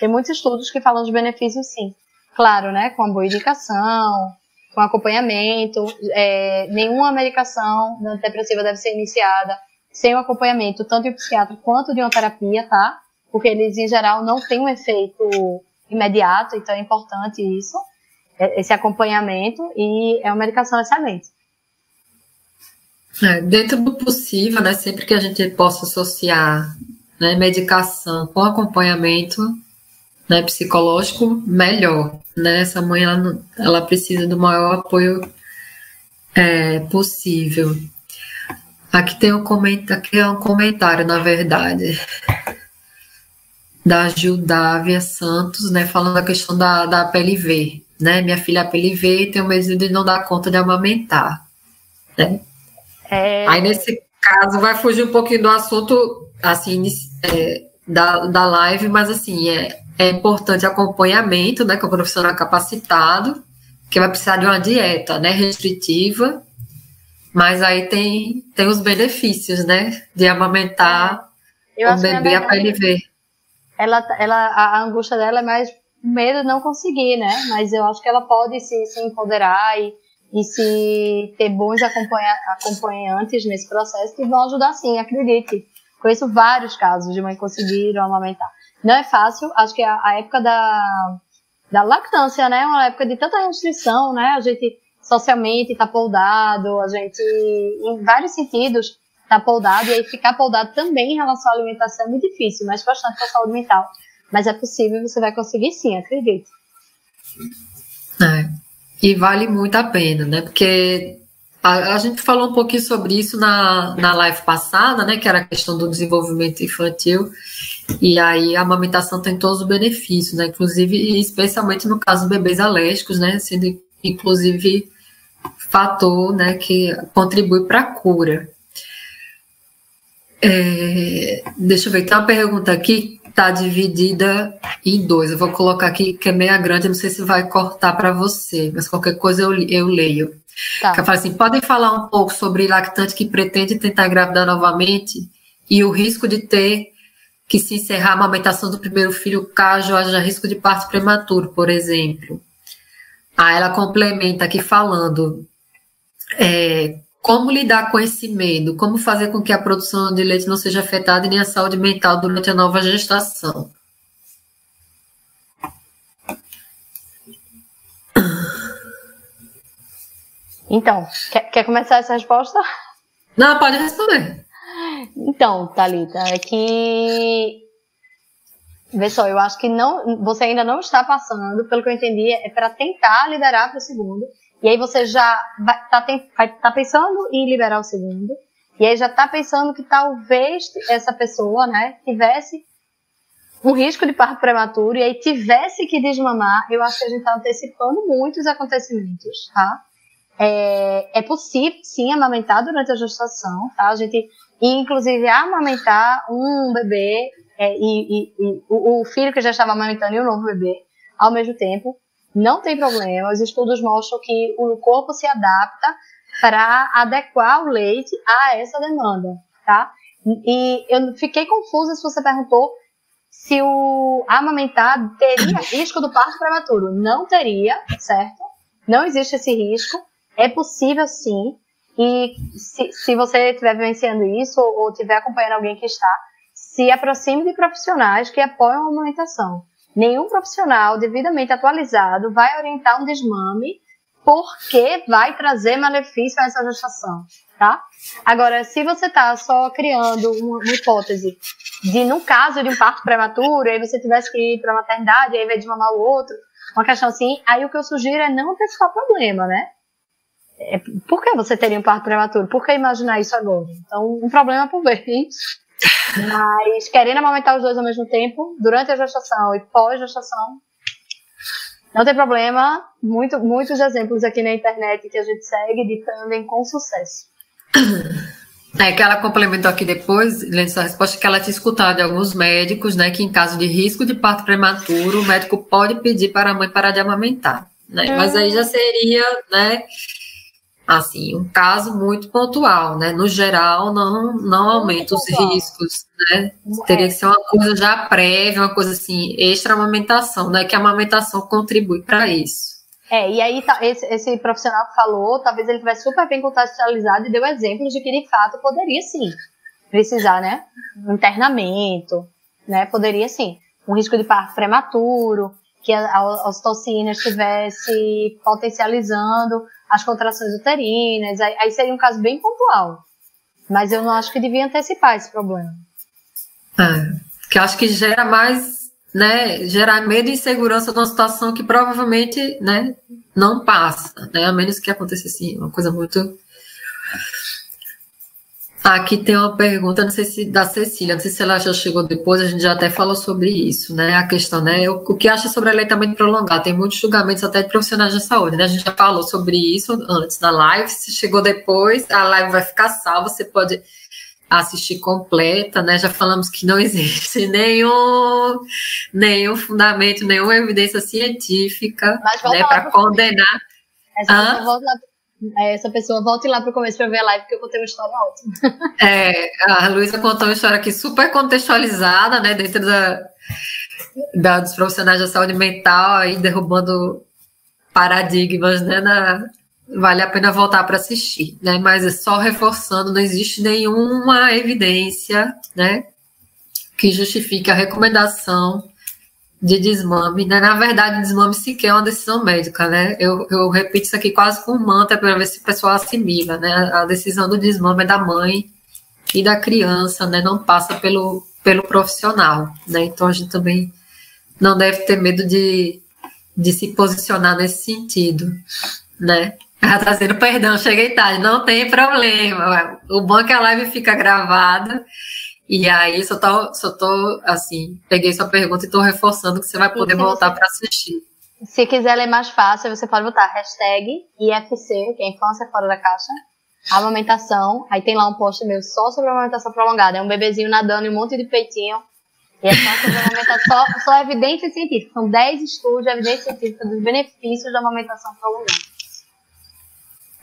Tem muitos estudos que falam de benefícios sim. Claro, né, com a boa indicação, com acompanhamento, é, nenhuma medicação antidepressiva deve ser iniciada sem o acompanhamento tanto de um psiquiatra quanto de uma terapia, tá? Porque eles, em geral, não têm um efeito imediato, então é importante isso, é, esse acompanhamento, e é uma medicação excelente. É, dentro do possível, né, sempre que a gente possa associar né, medicação com acompanhamento né, psicológico, melhor. Né? Essa mãe ela, ela precisa do maior apoio é, possível. Aqui tem um comentário, aqui é um comentário, na verdade, da Gildávia Santos, né, falando da questão da, da PLV. Né? Minha filha é PLV e tem medo de não dar conta de amamentar. Né? É... Aí, nesse caso, vai fugir um pouquinho do assunto, assim, é, da, da live, mas, assim, é, é importante acompanhamento, né, com o profissional capacitado, que vai precisar de uma dieta, né, restritiva, mas aí tem, tem os benefícios, né, de amamentar o bebê a PLV. Ela, ela, a angústia dela é mais medo de não conseguir, né, mas eu acho que ela pode se, se empoderar e e se ter bons acompanha acompanhantes nesse processo que vão ajudar sim, acredite. Conheço vários casos de mãe conseguiram amamentar. Não é fácil, acho que a, a época da, da lactância, né, é uma época de tanta restrição, né, a gente socialmente tá poldado, a gente, em vários sentidos, tá poldado, e aí ficar poldado também em relação à alimentação é muito difícil, mas bastante para a saúde mental. Mas é possível, você vai conseguir sim, acredite. É. E vale muito a pena, né? Porque a, a, gente falou um pouquinho sobre isso na, na live passada, né? Que era a questão do desenvolvimento infantil. E aí a amamentação tem todos os benefícios, né? Inclusive, especialmente no caso de bebês alérgicos, né? Sendo inclusive fator, né? Que contribui para a cura. É, deixa eu ver, tem uma pergunta aqui está dividida em dois. Eu vou colocar aqui que é meia grande, não sei se vai cortar para você, mas qualquer coisa eu, eu leio. Tá. Que eu falo assim, podem falar um pouco sobre lactante que pretende tentar engravidar novamente e o risco de ter que se encerrar a amamentação do primeiro filho caso haja risco de parto prematuro, por exemplo. Aí ela complementa aqui falando é, como lidar com esse medo, como fazer com que a produção de leite não seja afetada e nem a saúde mental durante a nova gestação. Então, quer, quer começar essa resposta? Não, pode responder. Então, Thalita, é que. Vê só, eu acho que não, você ainda não está passando, pelo que eu entendi, é para tentar liberar para o segundo. E aí você já está tá pensando em liberar o segundo. E aí já está pensando que talvez essa pessoa, né, tivesse um risco de parto prematuro e aí tivesse que desmamar. Eu acho que a gente está antecipando muitos acontecimentos, tá? É, é possível, sim, amamentar durante a gestação, tá? A gente, inclusive, amamentar um bebê é, e, e, e o, o, filho que já estava amamentando e o novo bebê ao mesmo tempo, não tem problema. Os estudos mostram que o corpo se adapta para adequar o leite a essa demanda, tá? E eu fiquei confusa se você perguntou se o amamentar teria risco do parto prematuro. Não teria, certo? Não existe esse risco. É possível sim. E se, se você estiver vivenciando isso ou estiver acompanhando alguém que está, se aproxime de profissionais que apoiam a amamentação. Nenhum profissional devidamente atualizado vai orientar um desmame porque vai trazer malefício a essa gestação, tá? Agora, se você está só criando uma, hipótese de, no caso de um parto prematuro, aí você tivesse que ir para a maternidade, aí vai desmamar o outro, uma questão assim, aí o que eu sugiro é não antecipar o problema, né? É, por que você teria um parto prematuro? Por que imaginar isso agora? Então, um problema por vez. Mas querendo amamentar os dois ao mesmo tempo, durante a gestação e pós-gestação, não tem problema. Muito, muitos exemplos aqui na internet que a gente segue de tandem com sucesso. É que ela complementou aqui depois, sua resposta, que ela tinha escutado de alguns médicos, né, que em caso de risco de parto prematuro, o médico pode pedir para a mãe parar de amamentar, né? Hum. Mas aí já seria, né, assim, um caso muito pontual, né? No geral, não, não aumenta os riscos, né? Teria que ser uma coisa já prévia, uma coisa assim, extra amamentação, né? Que a amamentação contribui para isso. É, e aí tá, esse, esse, profissional que falou, talvez ele tivesse super bem contextualizado e deu exemplos de que de fato poderia sim precisar, né? Um internamento, né? Poderia sim. Um risco de parto prematuro, que a, a ocitocina estivesse potencializando as contrações uterinas, aí, aí seria um caso bem pontual. Mas eu não acho que devia antecipar esse problema. É, que acho que gera mais, né, gera medo e insegurança numa situação que provavelmente, né, não passa, né, a menos que aconteça assim, uma coisa muito Aqui tem uma pergunta, não sei se da Cecília, não sei se ela já chegou depois, a gente já até falou sobre isso, né? A questão, né? O, o que acha sobre aleitamento prolongado? Tem muitos julgamentos até de profissionais da saúde, né? A gente já falou sobre isso antes na live. Se chegou depois, a live vai ficar salva, você pode assistir completa, né? Já falamos que não existe nenhum, nenhum fundamento, nenhuma evidência científica né, para condenar. Essa volta lá essa pessoa volte lá para o começo para ver a live, porque eu contei uma história ótima. É, a Luísa contou uma história aqui super contextualizada, né, dentro da, da, dos profissionais da saúde mental, aí derrubando paradigmas, né, na, vale a pena voltar para assistir, né, mas é só reforçando, não existe nenhuma evidência, né, que justifique a recomendação de desmame, né? Na verdade, desmame sequer é uma decisão médica, né? Eu, eu repito isso aqui quase com mantra para ver se o pessoal assimila, né? A decisão do desmame é da mãe e da criança, né? Não passa pelo, pelo profissional, né? Então a gente também não deve ter medo de, de se posicionar nesse sentido, né? Ela tá perdão, cheguei tarde, não tem problema. O bom é que a live fica gravada e aí, só tô, só tô, assim, peguei sua pergunta e tô reforçando que você vai poder voltar para assistir. Se quiser ler mais fácil, você pode botar hashtag IFC, que é Infância Fora da Caixa, amamentação. Aí tem lá um post meu só sobre amamentação prolongada. É um bebezinho nadando e um monte de peitinho. E é só sobre amamentação, só, só evidência científica. São 10 estudos de evidência científica dos benefícios da amamentação prolongada.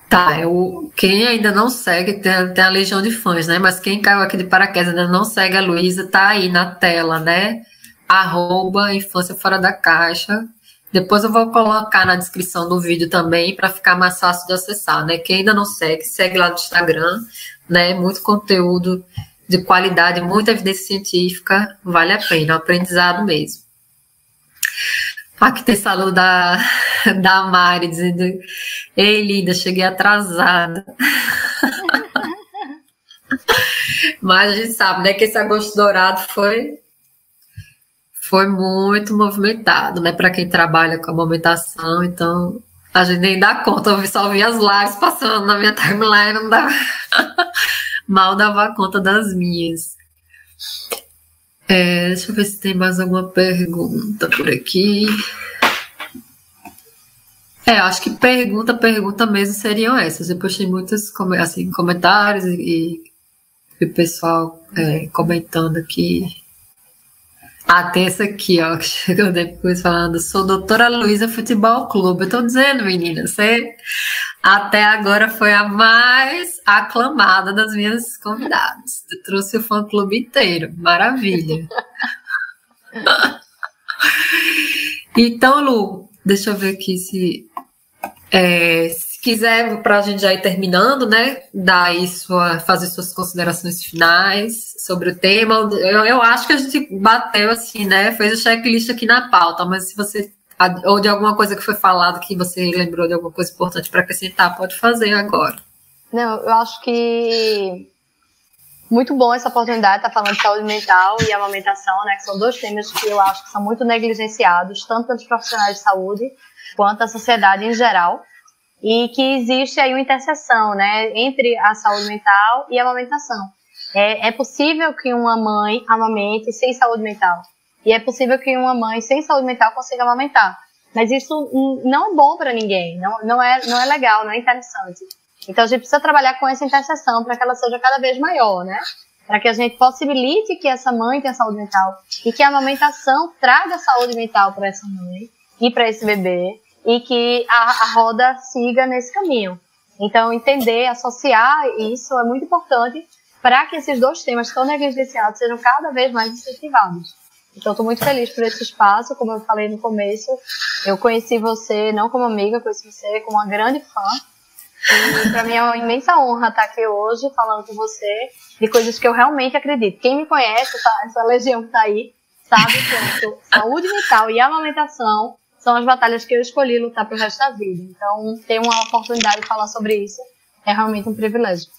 Tá, eu, quem ainda não segue, tem, tem a legião de fãs, né? Mas quem caiu aqui de paraquedas ainda não segue a Luísa, tá aí na tela, né? Arroba Infância Fora da Caixa. Depois eu vou colocar na descrição do vídeo também para ficar mais fácil de acessar, né? Quem ainda não segue, segue lá no Instagram, né? Muito conteúdo de qualidade, muita evidência científica, vale a pena, aprendizado mesmo. Aqui tem saludo da, da Mari dizendo: Ei, linda, cheguei atrasada. Mas a gente sabe, né, que esse agosto dourado foi foi muito movimentado, né, para quem trabalha com a movimentação, então a gente nem dá conta, eu só vi as lives passando na minha timeline, não dava, mal dava conta das minhas. É, deixa eu ver se tem mais alguma pergunta por aqui. É, acho que pergunta, pergunta mesmo seriam essas. Eu postei muitos assim, comentários e, e o pessoal é, comentando aqui. Ah, tem essa aqui, ó, que chegou depois falando, sou doutora Luísa Futebol Clube. Eu tô dizendo, menina, você até agora foi a mais aclamada das minhas convidadas. Eu trouxe o fã clube inteiro. Maravilha. então, Lu, deixa eu ver aqui se. É, se quiser, para a gente já ir terminando, né? Dar aí sua, fazer suas considerações finais sobre o tema. Eu, eu acho que a gente bateu assim, né? Fez o checklist aqui na pauta, mas se você ou de alguma coisa que foi falado que você lembrou de alguma coisa importante para acrescentar, pode fazer agora. Não, eu acho que muito bom essa oportunidade de estar falando de saúde mental e amamentação, né, que são dois temas que eu acho que são muito negligenciados, tanto pelos profissionais de saúde quanto a sociedade em geral, e que existe aí uma interseção, né, entre a saúde mental e a amamentação. É, é possível que uma mãe amamente sem saúde mental. E é possível que uma mãe sem saúde mental consiga amamentar. Mas isso não é bom para ninguém, não, não, é, não é legal, não é interessante. Então a gente precisa trabalhar com essa interseção para que ela seja cada vez maior, né? Para que a gente possibilite que essa mãe tenha saúde mental e que a amamentação traga saúde mental para essa mãe e para esse bebê e que a, a roda siga nesse caminho. Então entender, associar isso é muito importante para que esses dois temas tão negligenciados sejam cada vez mais incentivados. Então, estou muito feliz por esse espaço. Como eu falei no começo, eu conheci você não como amiga, conheci você como uma grande fã. E para mim é uma imensa honra estar aqui hoje falando com você de coisas que eu realmente acredito. Quem me conhece, essa legião que está aí, sabe que saúde mental e amamentação são as batalhas que eu escolhi lutar pro resto da vida. Então, ter uma oportunidade de falar sobre isso é realmente um privilégio.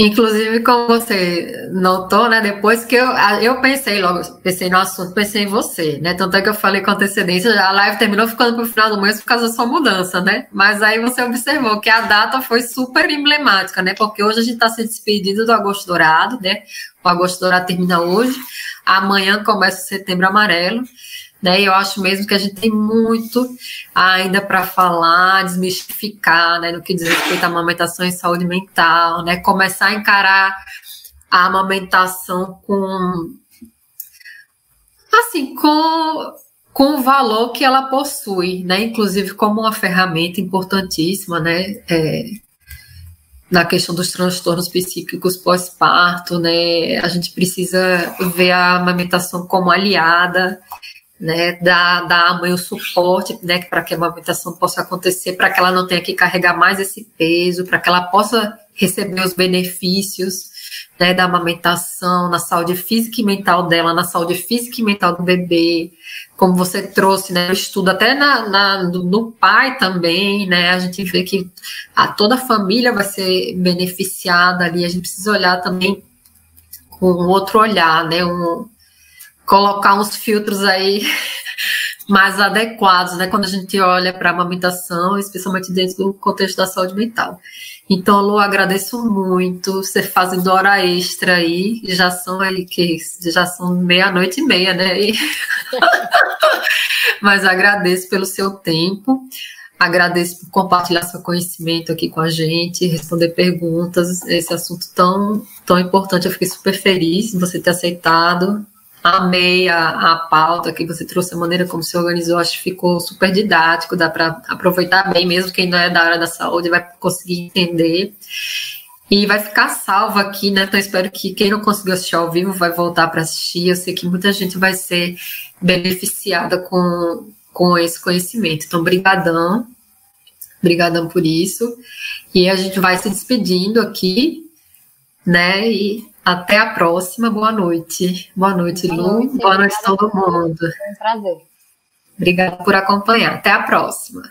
Inclusive, como você notou, né? Depois que eu, eu pensei logo, pensei no assunto, pensei em você, né? Tanto é que eu falei com antecedência, a live terminou ficando pro final do mês por causa da sua mudança, né? Mas aí você observou que a data foi super emblemática, né? Porque hoje a gente está se despedindo do Agosto Dourado, né? O Agosto Dourado termina hoje, amanhã começa o Setembro Amarelo. Né? Eu acho mesmo que a gente tem muito ainda para falar, desmistificar, né, no que diz respeito à amamentação e saúde mental, né? Começar a encarar a amamentação com assim, com com o valor que ela possui, né? Inclusive como uma ferramenta importantíssima, né? É, na questão dos transtornos psíquicos pós-parto, né? A gente precisa ver a amamentação como aliada né, dar, dar à mãe o suporte, né, para que a amamentação possa acontecer, para que ela não tenha que carregar mais esse peso, para que ela possa receber os benefícios, né, da amamentação, na saúde física e mental dela, na saúde física e mental do bebê, como você trouxe, né, estudo até na, na no, no, pai também, né, a gente vê que a, toda a família vai ser beneficiada ali, a gente precisa olhar também com outro olhar, né, um, colocar uns filtros aí mais adequados, né, quando a gente olha para a amamentação, especialmente dentro do contexto da saúde mental. Então, Lu, agradeço muito você fazendo hora extra aí, já são aí que já são meia-noite e meia, né? E... Mas agradeço pelo seu tempo. Agradeço por compartilhar seu conhecimento aqui com a gente, responder perguntas. Esse assunto tão, tão importante, eu fiquei super feliz de você ter aceitado. Amei a, a pauta que você trouxe, a maneira como se organizou, acho que ficou super didático, dá para aproveitar bem, mesmo quem não é da área da saúde vai conseguir entender. E vai ficar salvo aqui, né? Então espero que quem não conseguiu assistir ao vivo vai voltar para assistir. Eu sei que muita gente vai ser beneficiada com, com esse conhecimento. Então, brigadão. Brigadão por isso. E a gente vai se despedindo aqui, né? E até a próxima. Boa noite. Boa noite, Boa Lu. Noite, Boa noite a todo mundo. Foi um prazer. Obrigada por acompanhar. Até a próxima.